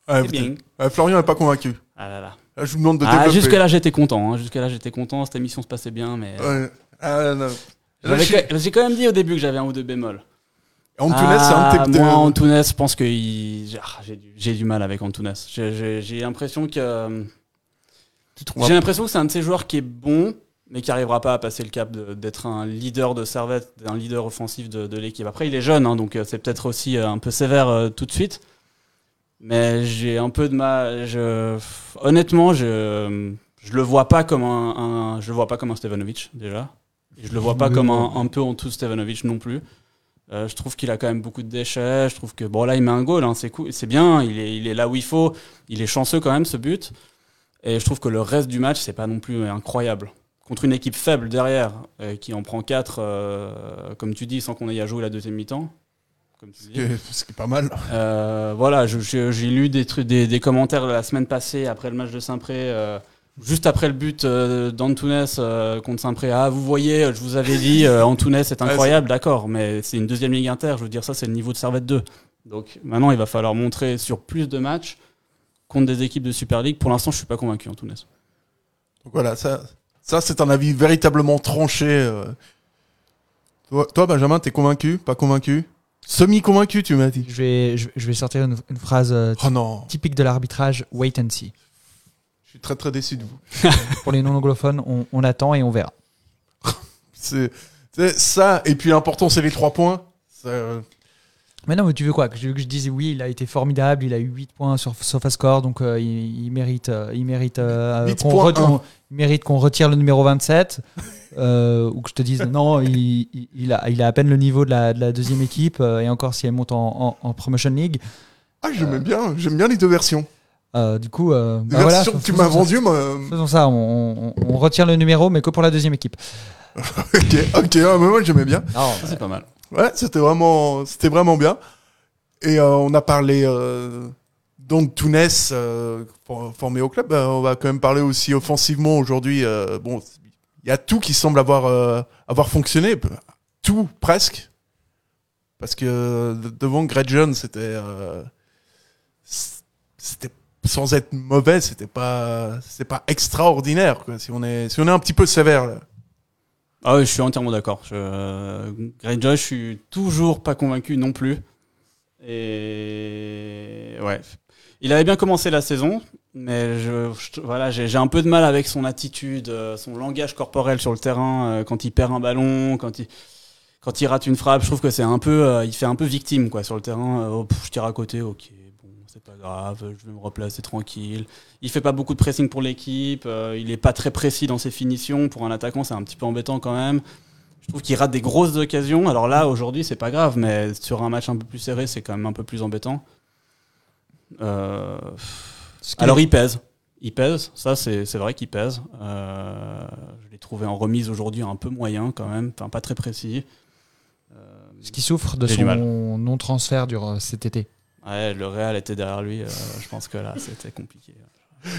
Ah, C'est bien. ah, Florian n'est pas convaincu. Ah là là. Là, je vous demande de Ah, développer. jusque là, j'étais content. hein. Jusque là, j'étais content. Cette émission se passait bien, mais. Ouais. Ah, J'ai quand même dit au début que j'avais un ou deux bémols. Antunes, c'est un Ah, type de. Moi, Antunes, je pense que il- ah, j'ai du, j'ai du mal avec Antunes. J'ai- J'ai j'ai l'impression que. euh, J'ai l'impression que c'est un de ces joueurs qui est bon, mais qui arrivera pas à passer le cap de- d'être un leader de Servette, un leader offensif de, de l'équipe. Après, il est jeune, hein, donc euh, c'est peut-être aussi euh, un peu sévère euh, tout de suite. Mais j'ai un peu de mal. Je... Honnêtement, je je le vois pas comme un, un- je le vois pas comme un Stevanovic déjà. Et je le vois pas comme un, un peu en dessous Stevanovic non plus. Euh, je trouve qu'il a quand même beaucoup de déchets. Je trouve que bon là il met un goal, hein, c'est cool, c'est bien. Il est, il est là où il faut. Il est chanceux quand même ce but. Et je trouve que le reste du match c'est pas non plus incroyable. Contre une équipe faible derrière euh, qui en prend 4 comme tu dis sans qu'on ait à jouer la deuxième mi-temps. Ce qui est pas mal. Euh, voilà, j'ai lu des, trucs, des, des commentaires la semaine passée après le match de Saint-Pré, euh, juste après le but euh, d'Antunes euh, contre Saint-Pré. Ah, vous voyez, je vous avais dit, euh, Antunes est incroyable, d'accord, mais c'est une deuxième ligue inter, je veux dire, ça c'est le niveau de Servette 2. Donc maintenant, il va falloir montrer sur plus de matchs contre des équipes de Super League. Pour l'instant, je suis pas convaincu, Antunes. Donc voilà, ça, ça c'est un avis véritablement tranché. euh. Toi, toi, Benjamin, t'es convaincu Pas convaincu? Semi-convaincu, tu m'as dit. Je vais, je, je vais sortir une, une phrase euh, Oh non, typique de l'arbitrage wait and see. Je suis très très déçu de vous. Pour les non-anglophones, on, on attend et on verra. C'est ça, et puis l'important, c'est les trois points. Euh, Mais non, mais tu veux quoi? Que je, que je dise oui, il a été formidable, il a eu 8 points sur SofaScore, donc euh, il, il mérite, euh, il mérite, euh, 8 qu'on points, re- un. il mérite qu'on retire le numéro 27, euh, ou que je te dise non, il, a, il a à peine le niveau de la, de la deuxième équipe, et encore si elle monte en, en- en Promotion League. Ah, j'aime bien, j'aime bien les deux versions. Euh, du coup, euh, bah voilà, versions que tu m'as ça. vendues, moi. Faisons ça, on, on- on retire le numéro, mais que pour la deuxième équipe. ok, ok, ah, mais moi j'aimais bien. Non, Ça, c'est pas mal. Ouais, c'était vraiment, c'était vraiment bien. Et euh, on a parlé euh, d'Antunes euh, for- formé au club. Euh, on va quand même parler aussi offensivement aujourd'hui. euh, bon, il y a tout qui semble avoir euh, avoir fonctionné, tout presque. Parce que euh, devant Greg John, c'était euh, c'était sans être mauvais, c'était pas c'était pas extraordinaire. Si on est si on est un petit peu sévère. Là. Ah oui, je suis entièrement d'accord. Je... Greyjoy, je suis toujours pas convaincu non plus. Et ouais, il avait bien commencé la saison, mais je, voilà, j'ai un peu de mal avec son attitude, euh, son langage corporel sur le terrain euh, quand il perd un ballon, quand il quand il rate une frappe. Je trouve que c'est un peu, euh, il fait un peu victime quoi sur le terrain. Oh, je tire à côté, ok, c'est pas grave, je vais me replacer tranquille. Il fait pas beaucoup de pressing pour l'équipe. euh, il est pas très précis dans ses finitions. Pour un attaquant, c'est un petit peu embêtant quand même. Je trouve qu'il rate des grosses occasions. Alors là, aujourd'hui, c'est pas grave, mais sur un match un peu plus serré, c'est quand même un peu plus embêtant. Euh, Alors il pèse. Il pèse, ça c'est vrai qu'il pèse. Euh, je l'ai trouvé en remise aujourd'hui un peu moyen quand même, enfin pas très précis. Euh, ce qui souffre de son non-transfert durant cet été. Ouais, le Real était derrière lui. euh, je pense que là, c'était compliqué.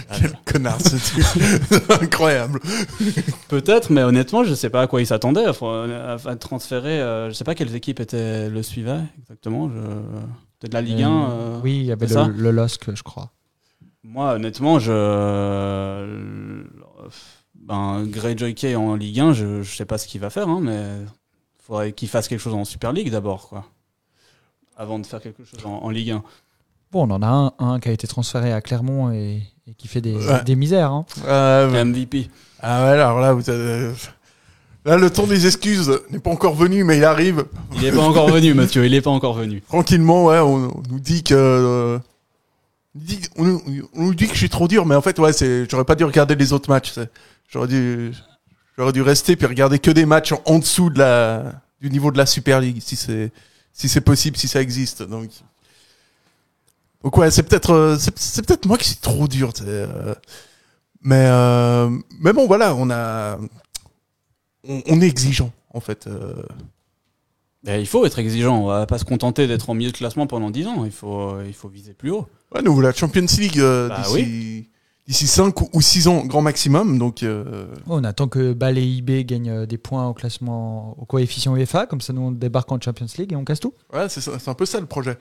Ah, Quel connard, c'est incroyable. Peut-être, mais honnêtement, je sais pas à quoi il s'attendait. Enfin, à, à transférer, euh, je sais pas quelles équipes étaient, le suivaient exactement. Je... Peut-être la Ligue 1. Euh, euh, oui, il y avait le, le LOSC, je crois. Moi, honnêtement, je. Ben, Greyjoy Kay en Ligue 1, je, je sais pas ce qu'il va faire, hein, mais il faudrait qu'il fasse quelque chose en Super League d'abord, quoi. Avant de faire quelque chose en, en Ligue 1. Bon, on en a un, un qui a été transféré à Clermont et, et qui fait des, Ouais. des misères. hein. Euh, ouais. MVP. Ah ouais, alors là, vous avez- là, le temps des excuses n'est pas encore venu, mais il arrive. Il est pas encore venu, Mathieu, il est pas encore venu. Tranquillement, ouais, on, on nous dit que... euh, on, nous dit, on, nous- on nous dit que je suis trop dur, mais en fait, ouais, c'est, j'aurais pas dû regarder les autres matchs. J'aurais dû, j'aurais dû rester puis regarder que des matchs en, en dessous de la, du niveau de la Super League, si c'est, si c'est possible, si ça existe. Donc, donc ouais, c'est peut-être, euh, c'est, peut-être moi qui suis trop dur. euh, mais, euh, mais bon, voilà, on a, on, on est exigeant en fait. euh. Et il faut être exigeant, on va pas se contenter d'être en milieu de classement pendant 10 ans, il faut, il faut viser plus haut. Ouais, nous la Champions League Bah d'ici d'ici 5 ou 6 ans grand maximum. Donc euh, On attend que Bâle et IB gagnent euh, des points au classement, au coefficient UEFA, comme ça nous on débarque en Champions League et on casse tout. ouais, c'est un peu ça le projet.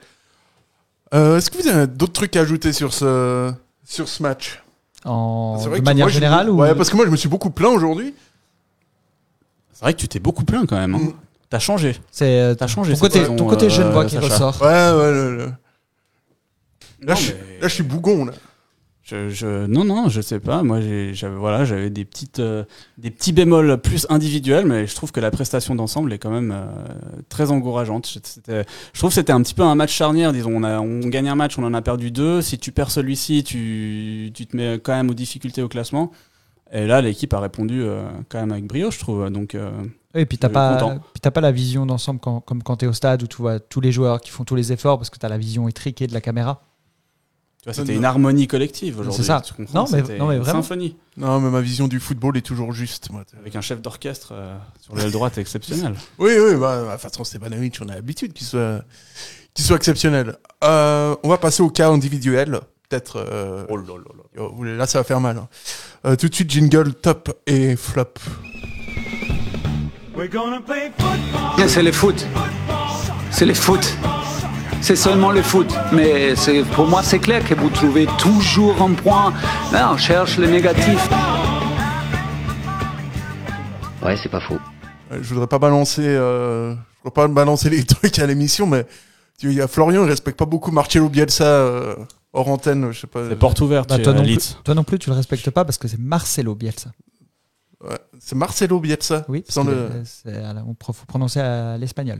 Euh, Est-ce que vous avez d'autres trucs à ajouter sur ce sur ce match? En, C'est vrai de que manière moi, je- générale ou Ouais, parce que moi je me suis beaucoup plaint aujourd'hui. C'est vrai que tu t'es beaucoup plaint quand même. Hein. Mm. T'as changé. c'est T'as changé ton côté, saison, ton côté euh, jeune voix qui Sacha. ressort. Ouais, ouais. le- Là, Non, je, suis- mais- là, je suis bougon là. Je, je- non, non, je sais pas. Moi, j'avais voilà, j'avais des petites, euh, des petits bémols plus individuels, mais je trouve que la prestation d'ensemble est quand même euh, très encourageante. Je trouve que c'était un petit peu un match charnière. Disons, on, a, on gagne un match, on en a perdu deux. Si tu perds celui-ci, tu, tu te mets quand même aux difficultés au classement. Et là, l'équipe a répondu euh, quand même avec brio, je trouve. Donc, Et puis t'as pas, puis pas la vision d'ensemble comme quand tu es au stade où tu vois tous les joueurs qui font tous les efforts parce que tu as la vision étriquée de la caméra. Tu vois, c'était une harmonie collective aujourd'hui. C'est ça. Tu comprends Non, mais- non, mais vraiment. symphonie. Non, mais ma vision du football est toujours juste. Moi. Avec un chef d'orchestre euh, sur l'aile droite exceptionnel. Oui, oui, bah, de toute façon, Stevanovic, on a l'habitude qu'il soit, qu'il soit exceptionnel. Euh, on va passer au cas individuel. Peut-être. euh, Oh là là là. oh, là, ça va faire mal. hein. Euh, tout de suite, jingle top et flop. C'est le foot. C'est le foot. C'est seulement le foot. Mais pour moi, c'est clair que vous trouvez toujours un point. Là, on cherche le négatif. Ouais, c'est pas faux. Euh, Je voudrais pas balancer, euh, je voudrais pas balancer les trucs à l'émission, mais tu- il y a Florian, il respecte pas beaucoup Marcelo Bielsa euh, hors antenne, je sais pas. C'est porte ouverte Bah, toi, non plus, toi non plus, tu le respectes pas parce que c'est Marcelo Bielsa. Ouais, C'est Marcelo Bielsa. Oui, le... c'est la- on pro- faut prononcer à l'espagnol.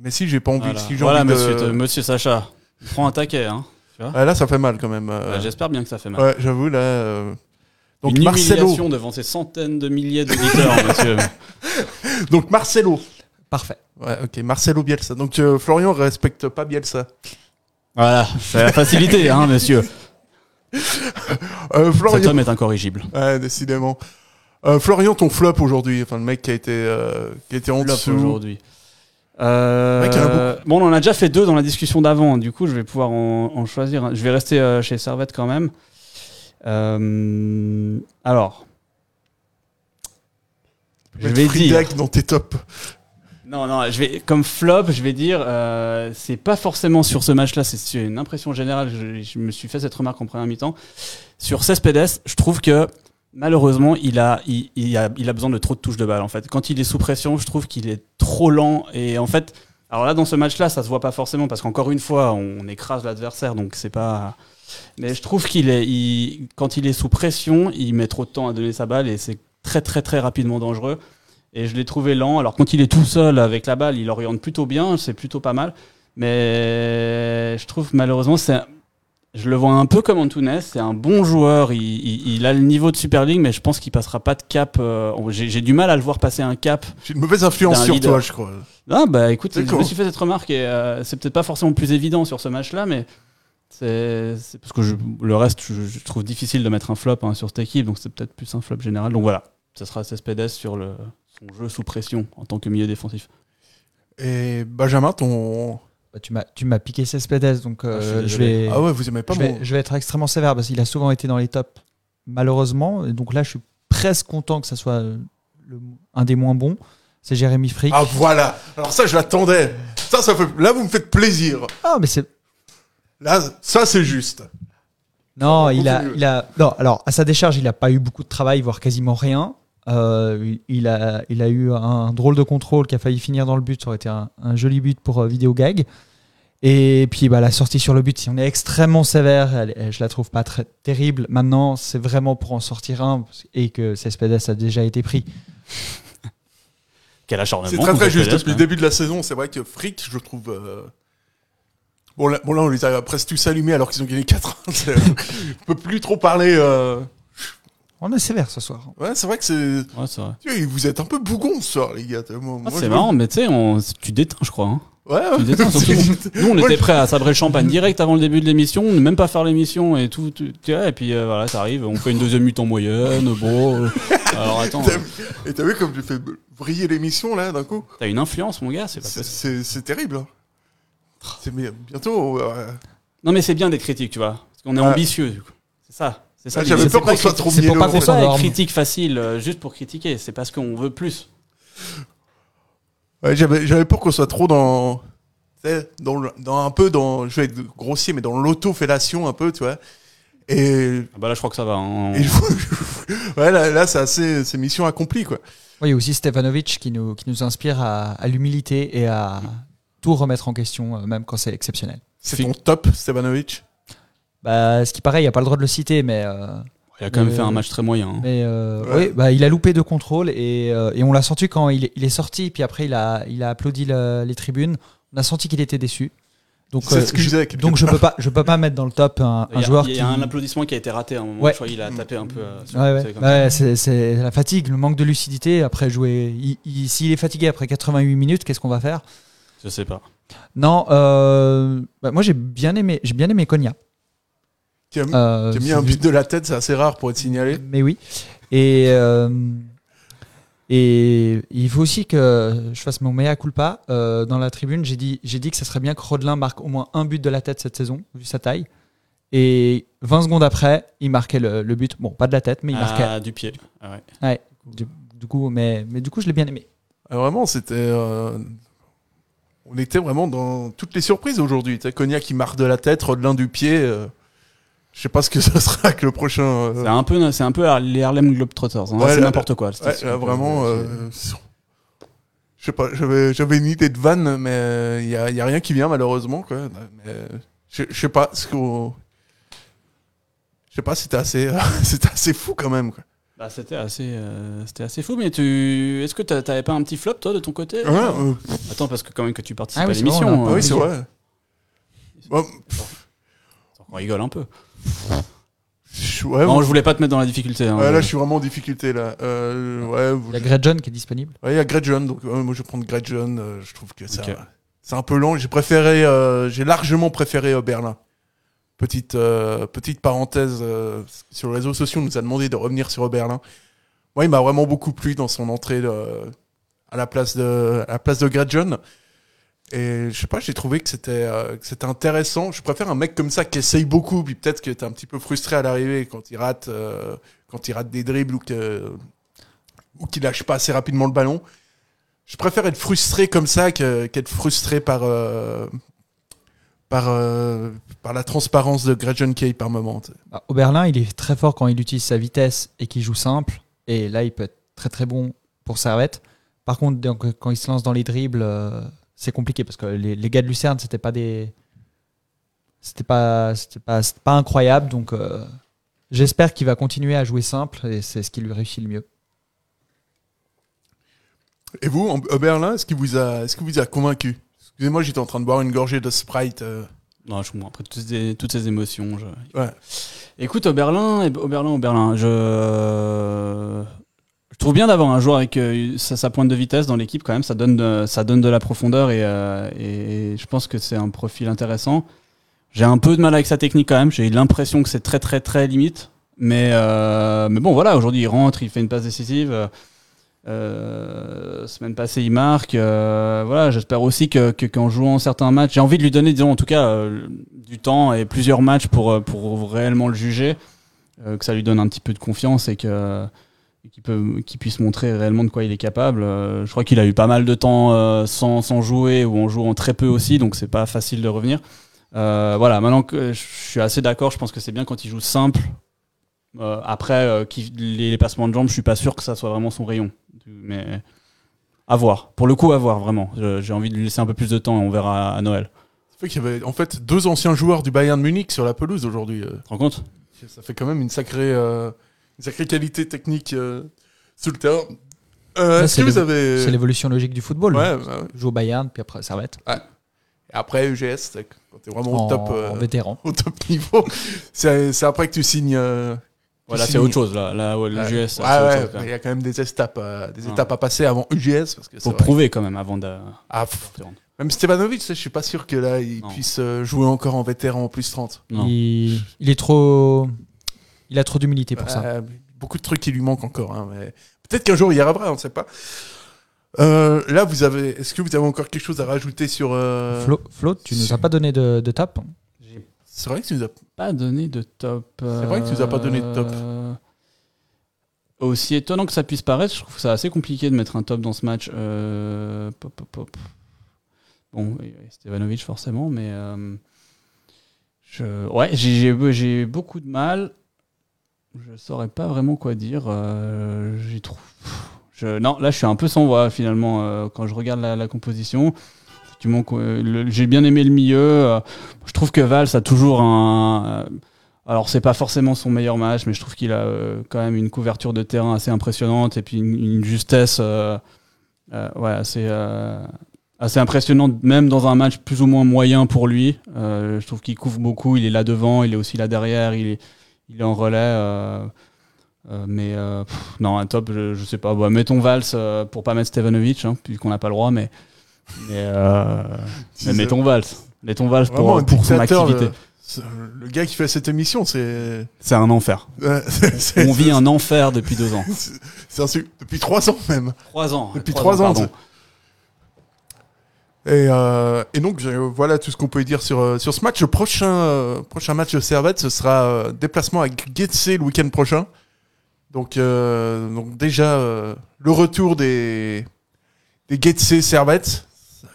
Mais si j'ai pas envie, Voilà, si j'ai Voilà, envie de- monsieur, monsieur Sacha. Prends un taquet. Hein, tu vois Ouais, là, ça fait mal quand même. euh. Bah, J'espère bien que ça fait mal. Ouais, j'avoue là. euh, Donc Une Marcelo. humiliation devant ces centaines de milliers d'auditeurs, monsieur. Donc Marcelo. Parfait. Ouais, ok, Marcelo Bielsa. Donc euh, Florian respecte pas Bielsa. Voilà, c'est la facilité, hein, monsieur. Euh, Florian. Cet homme est incorrigible. Ouais, décidément. Euh, Florian, ton flop aujourd'hui, enfin le mec qui a été, euh, qui a été en Flop dessous. aujourd'hui. Euh, Ouais, bon, on en a déjà fait deux dans la discussion d'avant. Du coup, je vais pouvoir en, en choisir. Je vais rester euh, chez Servette quand même. Euh, alors, je vais dire. Dans tes tops. Non, non, je vais, comme flop, je vais dire, euh, c'est pas forcément sur ce match-là, c'est une impression générale. Je, je me suis fait cette remarque en première mi-temps. Sur Cespedes, je trouve que malheureusement, il a, il, a, il a besoin de trop de touches de balle. En fait, quand il est sous pression, je trouve qu'il est trop lent. Et en fait, alors là, dans ce match-là, ça se voit pas forcément parce qu'encore une fois, on écrase l'adversaire, donc c'est pas. Mais je trouve qu'il est, il- quand il est sous pression, il met trop de temps à donner sa balle et c'est très très très rapidement dangereux. Et je l'ai trouvé lent. Alors quand il est tout seul avec la balle, il oriente plutôt bien, c'est plutôt pas mal. Mais je trouve malheureusement, c'est, je le vois un peu comme Antunes. C'est un bon joueur. Il, il- il a le niveau de Super League, mais je pense qu'il passera pas de cap. euh, j'ai, du mal à le voir passer un cap. J'ai une mauvaise influence sur leader. toi, je crois. Ah bah écoute, je me suis fait cette remarque et euh, c'est peut-être pas forcément plus évident sur ce match-là, mais c'est parce que je- le reste, je, je trouve difficile de mettre un flop hein, sur cette équipe, donc c'est peut-être plus un flop général. Donc voilà, ce sera Cespedes sur le, son jeu sous pression en tant que milieu défensif. Et Benjamin, ton. Bah, tu m'as tu m'as piqué Cespedes, donc euh, Ah, je désolé. vais. Ah ouais, vous aimez pas je, mon. vais, je vais être extrêmement sévère parce qu'il a souvent été dans les tops, malheureusement. Et donc là, je suis presque content que ça soit euh, le- un des moins bons. C'est Jérémy Frick. Ah voilà. Alors ça, je l'attendais. Ça, ça fait. Là, vous me faites plaisir. Ah, mais c'est. Là, ça, c'est juste. Non, il a, il a. Non, alors à sa décharge, il n'a pas eu beaucoup de travail, voire quasiment rien. Euh, il, a, il a eu un drôle de contrôle qui a failli finir dans le but. Ça aurait été un, un joli but pour euh, vidéo gag. Et puis bah, la sortie sur le but, si on est extrêmement sévère, elle- elle- je la trouve pas très terrible. Maintenant, c'est vraiment pour en sortir un et que Cespedes a déjà été pris. Quel acharnement C'est très très juste. Depuis le hein. début de la saison, c'est vrai que Frick, je le trouve. euh, Bon là, bon, là, on les a presque tous allumés alors qu'ils ont gagné 4 1 On peut plus trop parler. On est sévère ce soir. Ouais, c'est vrai que c'est. Ouais, c'est vrai. Tu vois, Vous êtes un peu bougon ce soir, les gars. Moi, Ah, moi, c'est je- marrant, mais tu sais, on- tu déteins, je crois. hein. Ouais, Tu déteins, surtout. Nous, on Moi, était je- prêts à sabrer le champagne direct avant le début de l'émission, ne même pas faire l'émission et tout. tout- tu vois, et puis euh, voilà, t'arrives, on fait une deuxième mi-temps moyenne. Bon, euh, alors attends, T'as- euh, Et t'as vu comme tu fais briller l'émission là d'un coup? T'as une influence, mon gars, c'est pas C'est- possible. C'est c'est terrible. hein. C'est bientôt. euh, Non, mais c'est bien d'être critique, tu vois. Parce qu'on est Ouais. ambitieux, du coup. C'est ça. C'est ça. Ah, j'avais peur qu'on soit trop c'est pour pas qu'on critique facile euh, juste pour critiquer, c'est parce qu'on veut plus. Ouais, j'avais j'avais peur qu'on soit trop dans. Dans, le- dans un peu dans. Je vais être grossier, mais dans l'autofellation un peu, tu vois. Et. Ah bah là, je crois que ça va. hein. et ouais, là, là c'est assez. C'est mission accomplie, quoi. Oui, il y a aussi Stefanovic qui nous, qui nous inspire à, à l'humilité et à tout remettre en question, euh, même quand c'est exceptionnel. C'est Fi- ton top, Stevanovic Bah, ce qui paraît, il n'y a pas le droit de le citer, mais. euh, Il a quand même euh, fait un match très moyen. hein. Mais euh, Ouais. oui, bah, il a loupé deux contrôles et, euh, et on l'a senti quand il est, il est sorti. Puis après, il a, il a applaudi le- les tribunes. On a senti qu'il était déçu. Donc, C'est euh, ce que je je- donc je peux pas, je peux pas mettre dans le top un, un a, joueur il y qui. a un applaudissement qui a été raté à un moment. Ouais. Je crois qu'il a tapé un peu. euh, sur- Ouais, ça. c'est, c'est la fatigue, le manque de lucidité après jouer. il- il- S'il est fatigué après 88 minutes, qu'est-ce qu'on va faire? Je sais pas. Non, euh, bah, moi j'ai bien aimé, j'ai bien aimé Konya. Qui a, Euh, qui a mis un but de la tête, c'est assez rare pour être signalé. Mais oui. Et, euh, et il faut aussi que je fasse mon mea culpa. Euh, dans la tribune, j'ai dit, j'ai dit que ça serait bien que Rodelin marque au moins un but de la tête cette saison, vu sa taille. Et 20 secondes après, il marquait le, le but. Bon, pas de la tête, mais il marquait. Ah, du pied. Ah ouais. Ouais, du, du coup, mais, mais du coup, je l'ai bien aimé. Ah, vraiment, c'était. euh, On était vraiment dans toutes les surprises aujourd'hui. Tu Cognac qui marque de la tête, Rodelin du pied. euh, Je sais pas ce que ce sera avec le prochain. euh, C'est un peu, c'est un peu les Harlem Globetrotters. hein. Ouais, c'est n'importe quoi. Ouais, là, vraiment. euh, Je sais pas, j'avais j'avais une idée de vanne, mais il y a, y a rien qui vient malheureusement. Quoi. Mais, je je sais pas ce qu'on. Je sais pas, c'était assez, c'était assez fou quand même. Quoi. Bah, c'était assez, euh, c'était assez fou. Mais tu, est-ce que t'a- t'avais pas un petit flop toi de ton côté? Ouais, euh, Attends, parce que quand même que tu participes Ah oui, à l'émission. a- Ah euh, oui, c'est vrai. Bon, On rigole un peu. Je- ouais, non, je voulais pas te mettre dans la difficulté. hein. ouais, là, je suis vraiment en difficulté là. Euh, ouais, vous- Il y a Greg John qui est disponible. Ouais, il y a Greg John, donc moi je vais prendre Greg John. euh, je trouve que ça, c'est un peu long. J'ai préféré, euh, j'ai largement préféré euh, Berlin. Petite euh, petite parenthèse euh, sur les réseaux sociaux, on nous a demandé de revenir sur Berlin. Moi, il m'a vraiment beaucoup plu dans son entrée euh, à la place de à la place de Greg John. Et je sais pas, j'ai trouvé que c'était euh, que c'était intéressant. Je préfère un mec comme ça qui essaye beaucoup, puis peut-être que t'es un petit peu frustré à l'arrivée quand il rate euh, quand il rate des dribbles ou que ou qu'il lâche pas assez rapidement le ballon. Je préfère être frustré comme ça qu'être frustré par euh, par par la transparence de Greg John Kay par moment. Bah, au Berlin, il est très fort quand il utilise sa vitesse et qu'il joue simple. Et là, il peut être très très bon pour Servette. Par contre, quand il se lance dans les dribbles, c'est compliqué parce que les, les gars de Lucerne, c'était pas des, c'était pas, c'était pas, c'était pas incroyable. Donc, euh, j'espère qu'il va continuer à jouer simple et c'est ce qui lui réussit le mieux. Et vous, en, au Berlin, est-ce qu'il vous a est-ce qu'il vous a convaincu? Excusez-moi, j'étais en train de boire une gorgée de Sprite. euh. Non, je comprends. Après toutes ces, toutes ces émotions. Je... Ouais. Écoute, au Berlin, au Berlin, au Berlin, je, je trouve bien d'avoir un joueur avec euh, sa, pointe de vitesse dans l'équipe quand même. Ça donne de, ça donne de la profondeur et, euh, et je pense que c'est un profil intéressant. J'ai un peu de mal avec sa technique quand même. J'ai l'impression que c'est très très très limite. Mais euh, mais bon voilà, aujourd'hui il rentre, il fait une passe décisive. Euh, euh, semaine passée, il marque. Euh, voilà, j'espère aussi que, que qu'en jouant certains matchs, j'ai envie de lui donner, disons, en tout cas, euh, du temps et plusieurs matchs pour euh, pour réellement le juger, euh, que ça lui donne un petit peu de confiance et que et qu'il peut qu'il puisse montrer réellement de quoi il est capable. Euh, je crois qu'il a eu pas mal de temps euh, sans sans jouer ou en jouant très peu aussi, donc c'est pas facile de revenir. Euh, voilà, maintenant que je suis assez d'accord, je pense que c'est bien quand il joue simple. Après, qui- les, passements de jambes, je suis pas sûr que ça soit vraiment son rayon. Mais à voir. Pour le coup, à voir, vraiment. J'ai envie de lui laisser un peu plus de temps et on verra à Noël. Ça fait qu'il y avait en fait deux anciens joueurs du Bayern de Munich sur la pelouse aujourd'hui. Tu te rends compte? Ça fait quand même une sacrée, sacrée qualité technique euh, sur le terrain. Euh, c'est que vous l'évo- avez C'est l'évolution logique du football. Ouais, bah ouais. Joue au Bayern, puis après Servette. Ouais. Et après UGS, quand t'es vraiment En- au top, euh, vétéran. au top niveau, c'est après que tu signes. euh, Voilà, c'est autre chose. Là, là ouais, le Ouais. UGS, c'est Ouais, autre ouais, chose, quand mais il y a quand même des étapes, euh, des étapes à passer avant UGS parce que Faut prouver quand même avant de. Ah, pff. Même Stevanovic, je suis pas sûr que là il Non. puisse jouer encore en vétéran en plus 30. Non. Il, il est trop, il a trop d'humilité pour ça. Euh, beaucoup de trucs qui lui manquent encore, hein, mais peut-être qu'un jour il y arrivera, on ne sait pas. Euh, là, vous avez, est-ce que vous avez encore quelque chose à rajouter sur euh, Flo, Flo, tu nous as pas donné de, de top? C'est vrai que tu nous as Pas donné de top. C'est vrai que tu nous as pas donné de top. Aussi étonnant que ça puisse paraître, je trouve que c'est assez compliqué de mettre un top dans ce match. Euh, pop, pop, pop. Bon, Stevanovic forcément, mais euh, je, ouais, j'ai beaucoup de mal. Je saurais pas vraiment quoi dire. Euh. Je, non, là je suis un peu sans voix finalement euh, quand je regarde la, la composition. J'ai bien aimé le milieu. euh, je trouve que Valls a toujours un. euh, Alors c'est pas forcément son meilleur match, mais je trouve qu'il a quand même une couverture de terrain assez impressionnante et puis une, justesse assez, assez impressionnante, même dans un match plus ou moins moyen pour lui. Je trouve qu'il couvre beaucoup, il est là devant, il est aussi là derrière, il est en relais. euh, euh, mais euh, pff, non, un top, je, je sais pas. Bon, mettons Valls euh, pour pas mettre Stevanovic, hein, puisqu'on n'a pas le droit, mais, mais, mais mettons Valls. Mettons Valls pour, un pour son activité. Le, gars qui fait cette émission, c'est. C'est un enfer. On vit un enfer depuis deux ans. C'est un depuis trois ans même. Trois ans. Depuis Trois trois ans, ans. Et, euh, et donc euh, voilà tout ce qu'on peut dire sur euh, sur ce match. Le prochain euh, prochain match de Servette, ce sera déplacement à Getse le week-end prochain. Donc donc déjà le retour des des Getse Servette.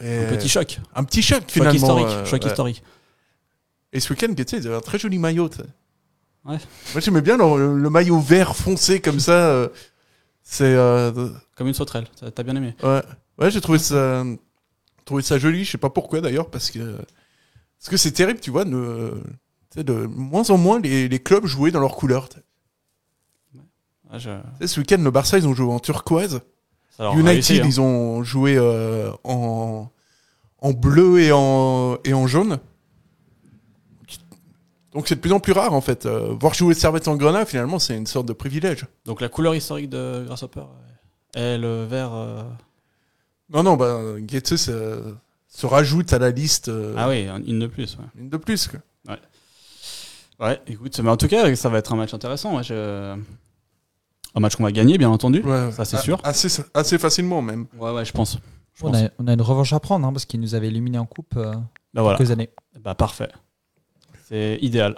Et- Un petit choc. Un petit choc Choc finalement. historique, euh, choc ouais. historique. Et ce week-end, Getse, ils avaient un très joli maillot. Ouais. Moi j'aimais bien le, le maillot vert foncé comme ça. c'est Comme une sauterelle. T'as bien aimé. Ouais, ouais j'ai trouvé ça, trouvé ça joli. Je sais pas pourquoi d'ailleurs, parce que parce que c'est terrible, tu vois, de, moins en moins les, les clubs jouaient dans leurs couleurs. Je- sais, ce week-end, le Barça, ils ont joué en turquoise. United, réussi, hein. ils ont joué euh, en en bleu et en et en jaune. Donc c'est de plus en plus rare en fait. Euh, voir jouer Servette en grenat, finalement, c'est une sorte de privilège. Donc la couleur historique de Grasshopper est le vert. euh, Non, non, bah, se rajoute à la liste. euh, Ah oui, un- une de plus. Ouais. Une de plus, quoi. Ouais. Ouais, écoute, mais en tout cas, ça va être un match intéressant. ouais, je- Un match qu'on va gagner, bien entendu. Ouais, ça, c'est sûr. Assez, assez facilement, même. Ouais, ouais, je pense. Je On pense. a, on a une revanche à prendre hein, parce qu'il nous avait éliminé en coupe euh, Bah voilà. quelques années. Bah parfait. C'est idéal.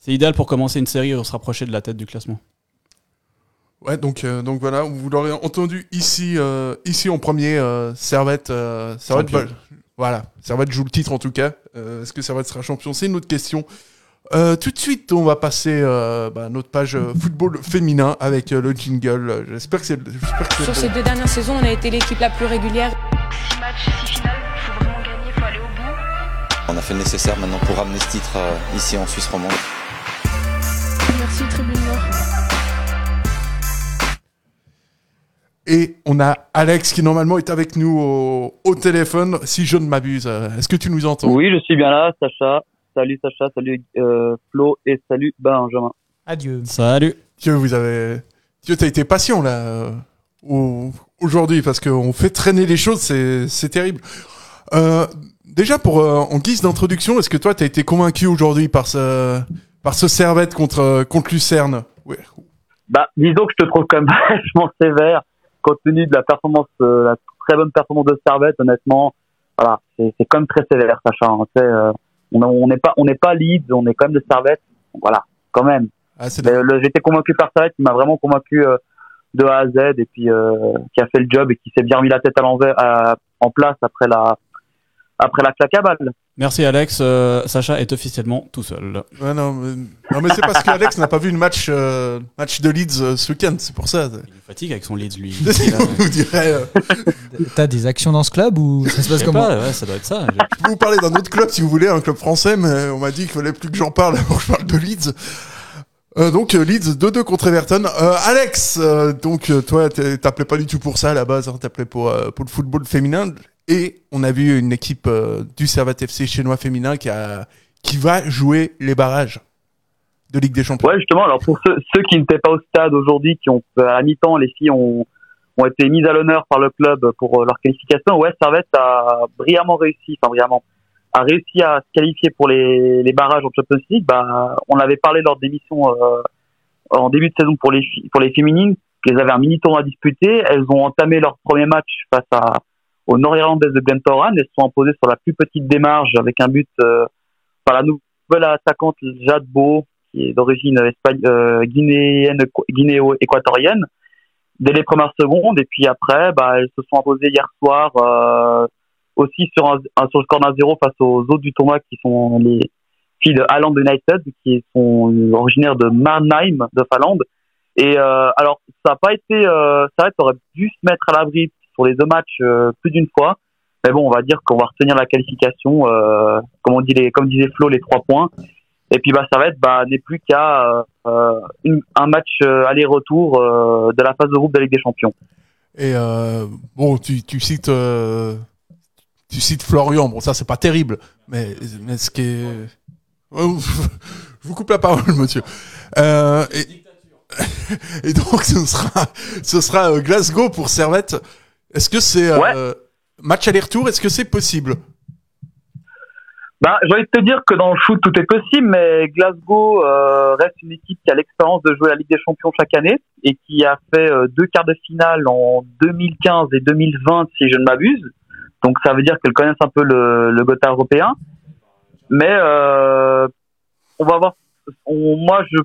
C'est idéal pour commencer une série et se rapprocher de la tête du classement. Ouais, donc, euh, donc voilà, vous l'aurez entendu ici, euh, ici en premier, euh, Servette, euh, Servette, voilà, Servette joue le titre en tout cas. Euh, Est-ce que Servette sera champion? C'est une autre question. Euh, tout de suite, on va passer euh, bah, à notre page football féminin avec euh, le jingle. J'espère que c'est. Sur bon. ces deux dernières saisons, on a été l'équipe la plus régulière. On a fait le nécessaire maintenant pour ramener ce titre euh, ici en Suisse romande. Et on a Alex qui normalement est avec nous au, au téléphone, si je ne m'abuse. Est-ce que tu nous entends? Oui, je suis bien là, Sacha. Salut Sacha, salut euh, Flo et salut Benjamin. Adieu. Salut. Dieu, vous avez. Dieu, t'as été patient là euh, au- aujourd'hui parce qu'on fait traîner les choses, c'est c'est terrible. Euh, déjà pour euh, en guise d'introduction, est-ce que toi t'as été convaincu aujourd'hui par ce par ce Servette contre contre Lucerne? Ouais. Bah, disons que je te trouve quand même vachement sévère compte tenu de la performance, euh, la très bonne performance de Servette. Honnêtement, voilà, c'est quand même très sévère, Sacha. hein. Euh, on n'est pas on n'est pas Leeds, on est quand même de Servette. Voilà, quand même. Ah, J'étais convaincu par Servette, il m'a vraiment convaincu euh, de A à Z et puis euh, qui a fait le job et qui s'est bien remis la tête à l'envers, en place après la après la claque à balle. Merci Alex. Euh, Sacha est officiellement tout seul. Ouais, non, mais, non, mais c'est parce qu'Alex n'a pas vu le match euh, match de Leeds euh, ce week-end, c'est pour ça. Il fatigue avec son Leeds, lui. On vous dirait. euh, T'as des actions dans ce club ou ça se passe comment pas, ouais, ça doit être ça. Je peux vous parler d'un autre club si vous voulez, un club français, mais on m'a dit qu'il fallait plus que j'en parle avant que je parle de Leeds. Euh, donc Leeds 2-2 contre Everton. Euh, Alex, euh, donc toi t'appelais pas du tout pour ça à la base, hein, t'appelais pour, euh, pour le football féminin. Et on a vu une équipe euh, du Servette FC chinois féminin qui, a, qui va jouer les barrages de Ligue des Champions. Ouais, justement. Alors pour ceux, ceux qui n'étaient pas au stade aujourd'hui, qui ont à la mi-temps, les filles ont ont été mises à l'honneur par le club pour euh, leur qualification. Ouais, Servette a brillamment réussi, enfin brillamment, a réussi à se qualifier pour les, les barrages en Champions League. Bah, on avait parlé lors d'émissions euh, en début de saison pour les pour les féminines qu'elles avaient un mini tour à disputer. Elles ont entamé leur premier match face à aux Nord-Irlandaises de Glentoran. Elles se sont imposées sur la plus petite démarche avec un but euh, par la nouvelle attaquante Jade Beau, qui est d'origine espagne- euh, guinéenne, guinéo-équatorienne, dès les premières secondes. Et puis après, bah, elles se sont imposées hier soir euh, aussi sur, le score d'un zéro face aux autres du tournoi qui sont les filles de Halland United, qui sont originaires de Mannheim, de Finlande. Et euh, alors, ça n'a pas été... Euh, ça aurait dû se mettre à l'abri sur les deux matchs euh, plus d'une fois. Mais bon, on va dire qu'on va retenir la qualification, euh, comme on dit les, comme disait Flo, les trois points. Et puis bah Servette bah, n'est plus qu'à euh, un match aller-retour de la phase de groupe de la Ligue des Champions. Et bon, tu, tu cites tu cites Florian. Bon, ça c'est pas terrible, mais mais ce qui est je vous coupe la parole, monsieur. Et, et donc ce sera ce sera Glasgow pour Servette. Est-ce que c'est euh, match aller-retour Est-ce que c'est possible? Bah, j'ai envie de te dire que dans le foot, tout est possible, mais Glasgow euh, reste une équipe qui a l'expérience de jouer la Ligue des Champions chaque année et qui a fait euh, deux quarts de finale en 2015 et 2020, si je ne m'abuse. Donc ça veut dire qu'elles connaissent un peu le, le Gotha européen. Mais euh, on va voir. On- moi, je,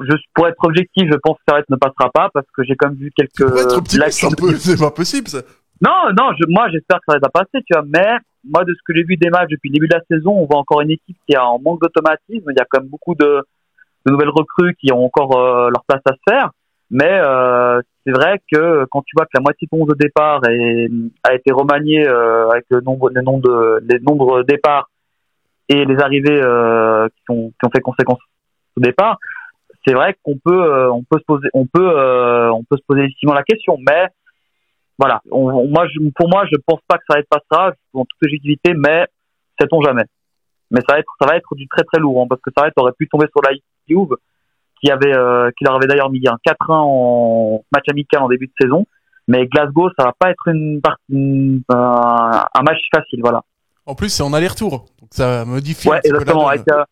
je, pour être objectif, je pense que Servette ne passera pas parce que j'ai quand même vu quelques être optimiste, un peu, c'est pas possible. Ça. non, non, je, moi j'espère que ça va passer, tu vois. Mais moi, de ce que j'ai vu des matchs depuis le début de la saison, on voit encore une équipe qui est en manque d'automatisme. Il y a quand même beaucoup de, de nouvelles recrues qui ont encore euh, leur place à se faire. Mais euh, c'est vrai que quand tu vois que la moitié de ton 11 de départ est, a été remanié euh, avec le nombre, les nombres de, les nombres départs et les arrivées euh, qui, ont, qui ont fait conséquence au départ, c'est vrai qu'on peut, euh, on peut se poser, on peut, euh, on peut se poser légitimement la question. Mais voilà, on, on- moi, je, pour moi, je pense pas que ça va être passera en toute légitimité, mais sait-on jamais. Mais ça va être, ça va être du très très lourd, hein, parce que ça va être, aurait pu tomber sur la Juve, qui avait, euh, qui leur avait d'ailleurs mis un 4-1 en match amical en début de saison. Mais Glasgow, ça va pas être une une- un, un match facile, voilà. En plus, c'est en aller-retour, donc ça modifie. Ouais, exactement. Avec euh,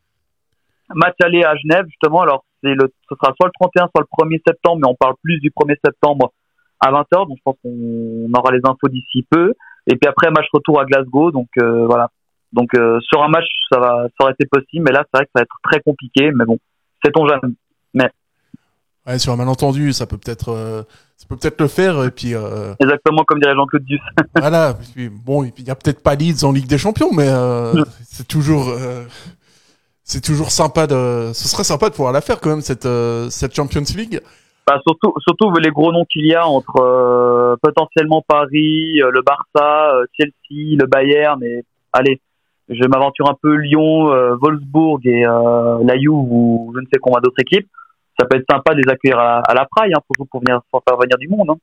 match aller à Genève, justement. Alors, c'est le, ce sera soit le 31, soit le 1er septembre, mais on parle plus du 1er septembre à 20h. Donc, je pense qu'on aura les infos d'ici peu. Et puis après, match retour à Glasgow. Donc, euh, voilà. Donc, euh, sur un match, ça va, ça aurait été possible. Mais là, c'est vrai que ça va être très compliqué. Mais bon, sait-on jamais. Mais Ouais, sur un malentendu, ça peut peut-être, euh, ça peut peut-être le faire. Et puis, euh, exactement comme dirait Jean-Claude Duss. voilà. Bon, il y a peut-être pas Leeds en Ligue des Champions, mais euh, c'est toujours, c'est toujours sympa de. Ce serait sympa de pouvoir la faire quand même cette euh, cette Champions League. Bah, surtout, surtout les gros noms qu'il y a entre euh, potentiellement Paris, euh, le Barça, Chelsea, le Bayern. Et allez, je m'aventure un peu Lyon, euh, Wolfsburg et euh, la Juve ou je ne sais combien d'autres équipes. Ça peut être sympa de les accueillir à, à la Praille hein, pour, pour venir pour faire venir du monde. Hein.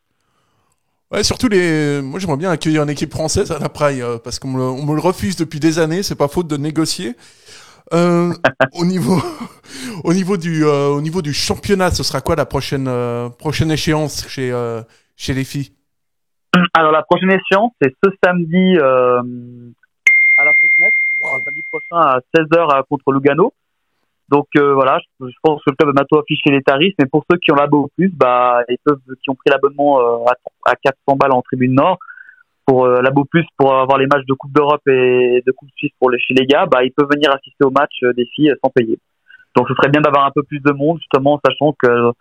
Ouais, surtout les. Moi, j'aimerais bien accueillir une équipe française à la Praille euh, parce qu'on me, on me le refuse depuis des années. C'est pas faute de négocier. Euh, au niveau, au niveau du, euh, au niveau du championnat, ce sera quoi la prochaine, euh, prochaine échéance chez, chez les filles? Alors la prochaine échéance, c'est ce samedi à la Fontenette, un samedi prochain à 16h contre Lugano. Donc voilà, je, je pense que le club va bientôt afficher les tarifs, mais pour ceux qui ont l'abo plus, bah ils peuvent, qui ont pris l'abonnement à, à 400 balles en tribune nord pour euh, l'abo plus pour avoir les matchs de Coupe d'Europe et de Coupe Suisse pour les chez les gars, bah ils peuvent venir assister aux matchs euh, des filles euh, sans payer. Donc ce serait bien d'avoir un peu plus de monde justement, sachant que euh,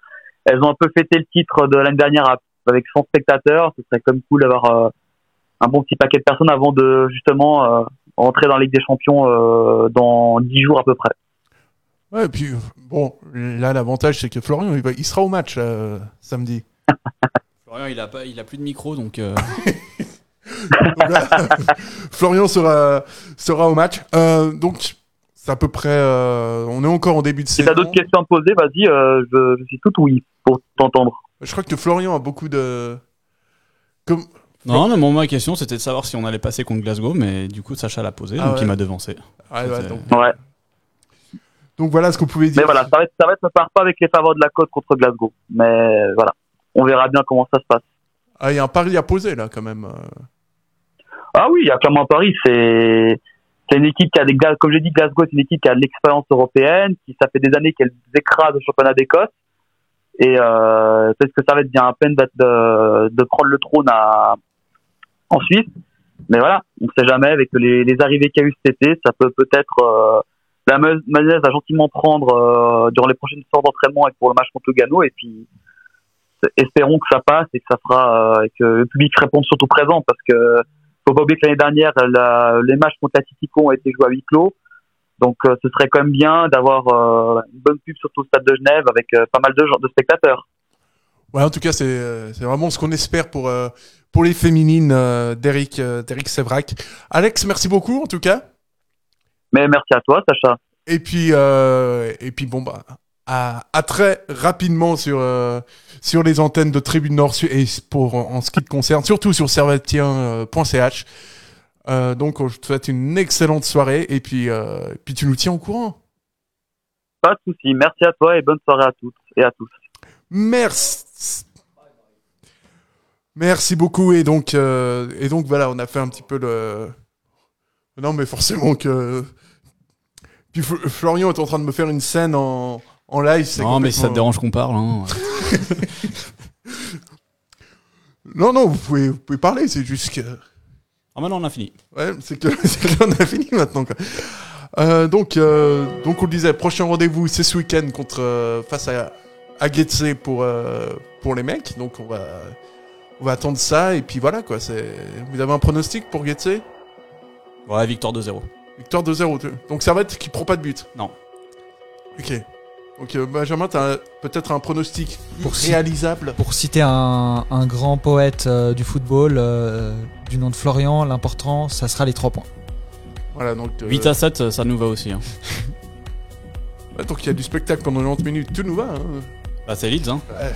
elles ont un peu fêté le titre de l'année dernière à- avec 100 spectateurs. Ce serait comme cool d'avoir euh, un bon petit paquet de personnes avant de justement euh, rentrer dans la Ligue des Champions euh, dans 10 jours à peu près. Ouais, et puis bon, là l'avantage c'est que Florian il, va- il sera au match euh, samedi. Florian, il a, pas, il a plus de micro, donc. euh, Florian sera sera au match. Euh, donc c'est à peu près. euh, on est encore en début de Si saison. t'as d'autres questions à me poser, vas-y, euh, je, je suis tout oui pour t'entendre. Je crois que Florian a beaucoup de. Comme... Non, non, ma question c'était de savoir si on allait passer contre Glasgow, mais du coup Sacha l'a posé, Ah donc ouais. il m'a devancé. Ouais, ouais, C'était- donc, Ouais. donc voilà ce qu'on pouvait dire. Mais voilà, ça va être, ça va être, ne part pas avec les faveurs de la côte contre Glasgow. Mais voilà, on verra bien comment ça se passe. Ah, il y a un pari à poser là quand même. Ah oui, il y a clairement Paris, c'est c'est une équipe qui a des comme j'ai dit Glasgow, c'est une équipe qui a de l'expérience européenne, qui ça fait des années qu'elle écrase le championnat d'Écosse. Et euh, peut-être que ça va être bien à peine de, de prendre le trône à, en Suisse. Mais voilà, on ne sait jamais avec les, les arrivées qu'il y a eu cet été, ça peut peut-être euh, la Malaise va gentiment prendre euh, durant les prochaines séances d'entraînement et pour le match contre Lugano et puis espérons que ça passe et que ça fera euh, et que le public réponde surtout présent parce que faut pas oublier que l'année dernière la- les matchs contre Atletico ont été joués à huis clos donc euh, ce serait quand même bien d'avoir euh, une bonne pub sur tout le stade de Genève avec euh, pas mal de, spectateurs Ouais, en tout cas, c'est vraiment ce qu'on espère pour, pour les féminines d'Eric Sévrac. Alex, merci beaucoup en tout cas. mais merci à toi Sacha Et puis, et puis bon, bah, à, à très rapidement sur, euh, sur les antennes de Tribune Nord et pour, en ce qui te concerne, surtout sur servetien.ch. Euh, donc, je te souhaite une excellente soirée et puis, euh, puis tu nous tiens au courant. Pas de souci. Merci à toi et bonne soirée à toutes et à tous. Merci. Merci beaucoup. Et donc, euh, et donc voilà, on a fait un petit peu le. Non, mais forcément que. Puis Fl- Florian est en train de me faire une scène en, en live. c'est Non, mais ça te dérange qu'on parle. Hein. Non, non, vous pouvez, vous pouvez parler, c'est juste que. Ah, maintenant on a fini. Ouais, c'est que, que là, on a fini maintenant. Quoi. Euh, donc, euh, donc, on le disait, prochain rendez-vous, c'est ce week-end contre, euh, face à, à Getse pour, pour les mecs. Donc, on va, on va attendre ça. Et puis voilà, quoi. C'est... Vous avez un pronostic pour Getse? Ouais, victoire 2-0. Victoire 2-0. tu- Donc, Servette qui prend pas de but? Non. Ok. Donc, euh, Benjamin, t'as peut-être un pronostic Pour réalisable Pour citer un, un grand poète euh, du football, euh, du nom de Florian, l'important, ça sera les 3 points. Voilà, donc. euh, 8 à 7, ça nous va aussi. Hein. ouais, donc, il y a du spectacle pendant 90 minutes. Tout nous va. Hein. Bah, c'est Leeds, hein. Ouais.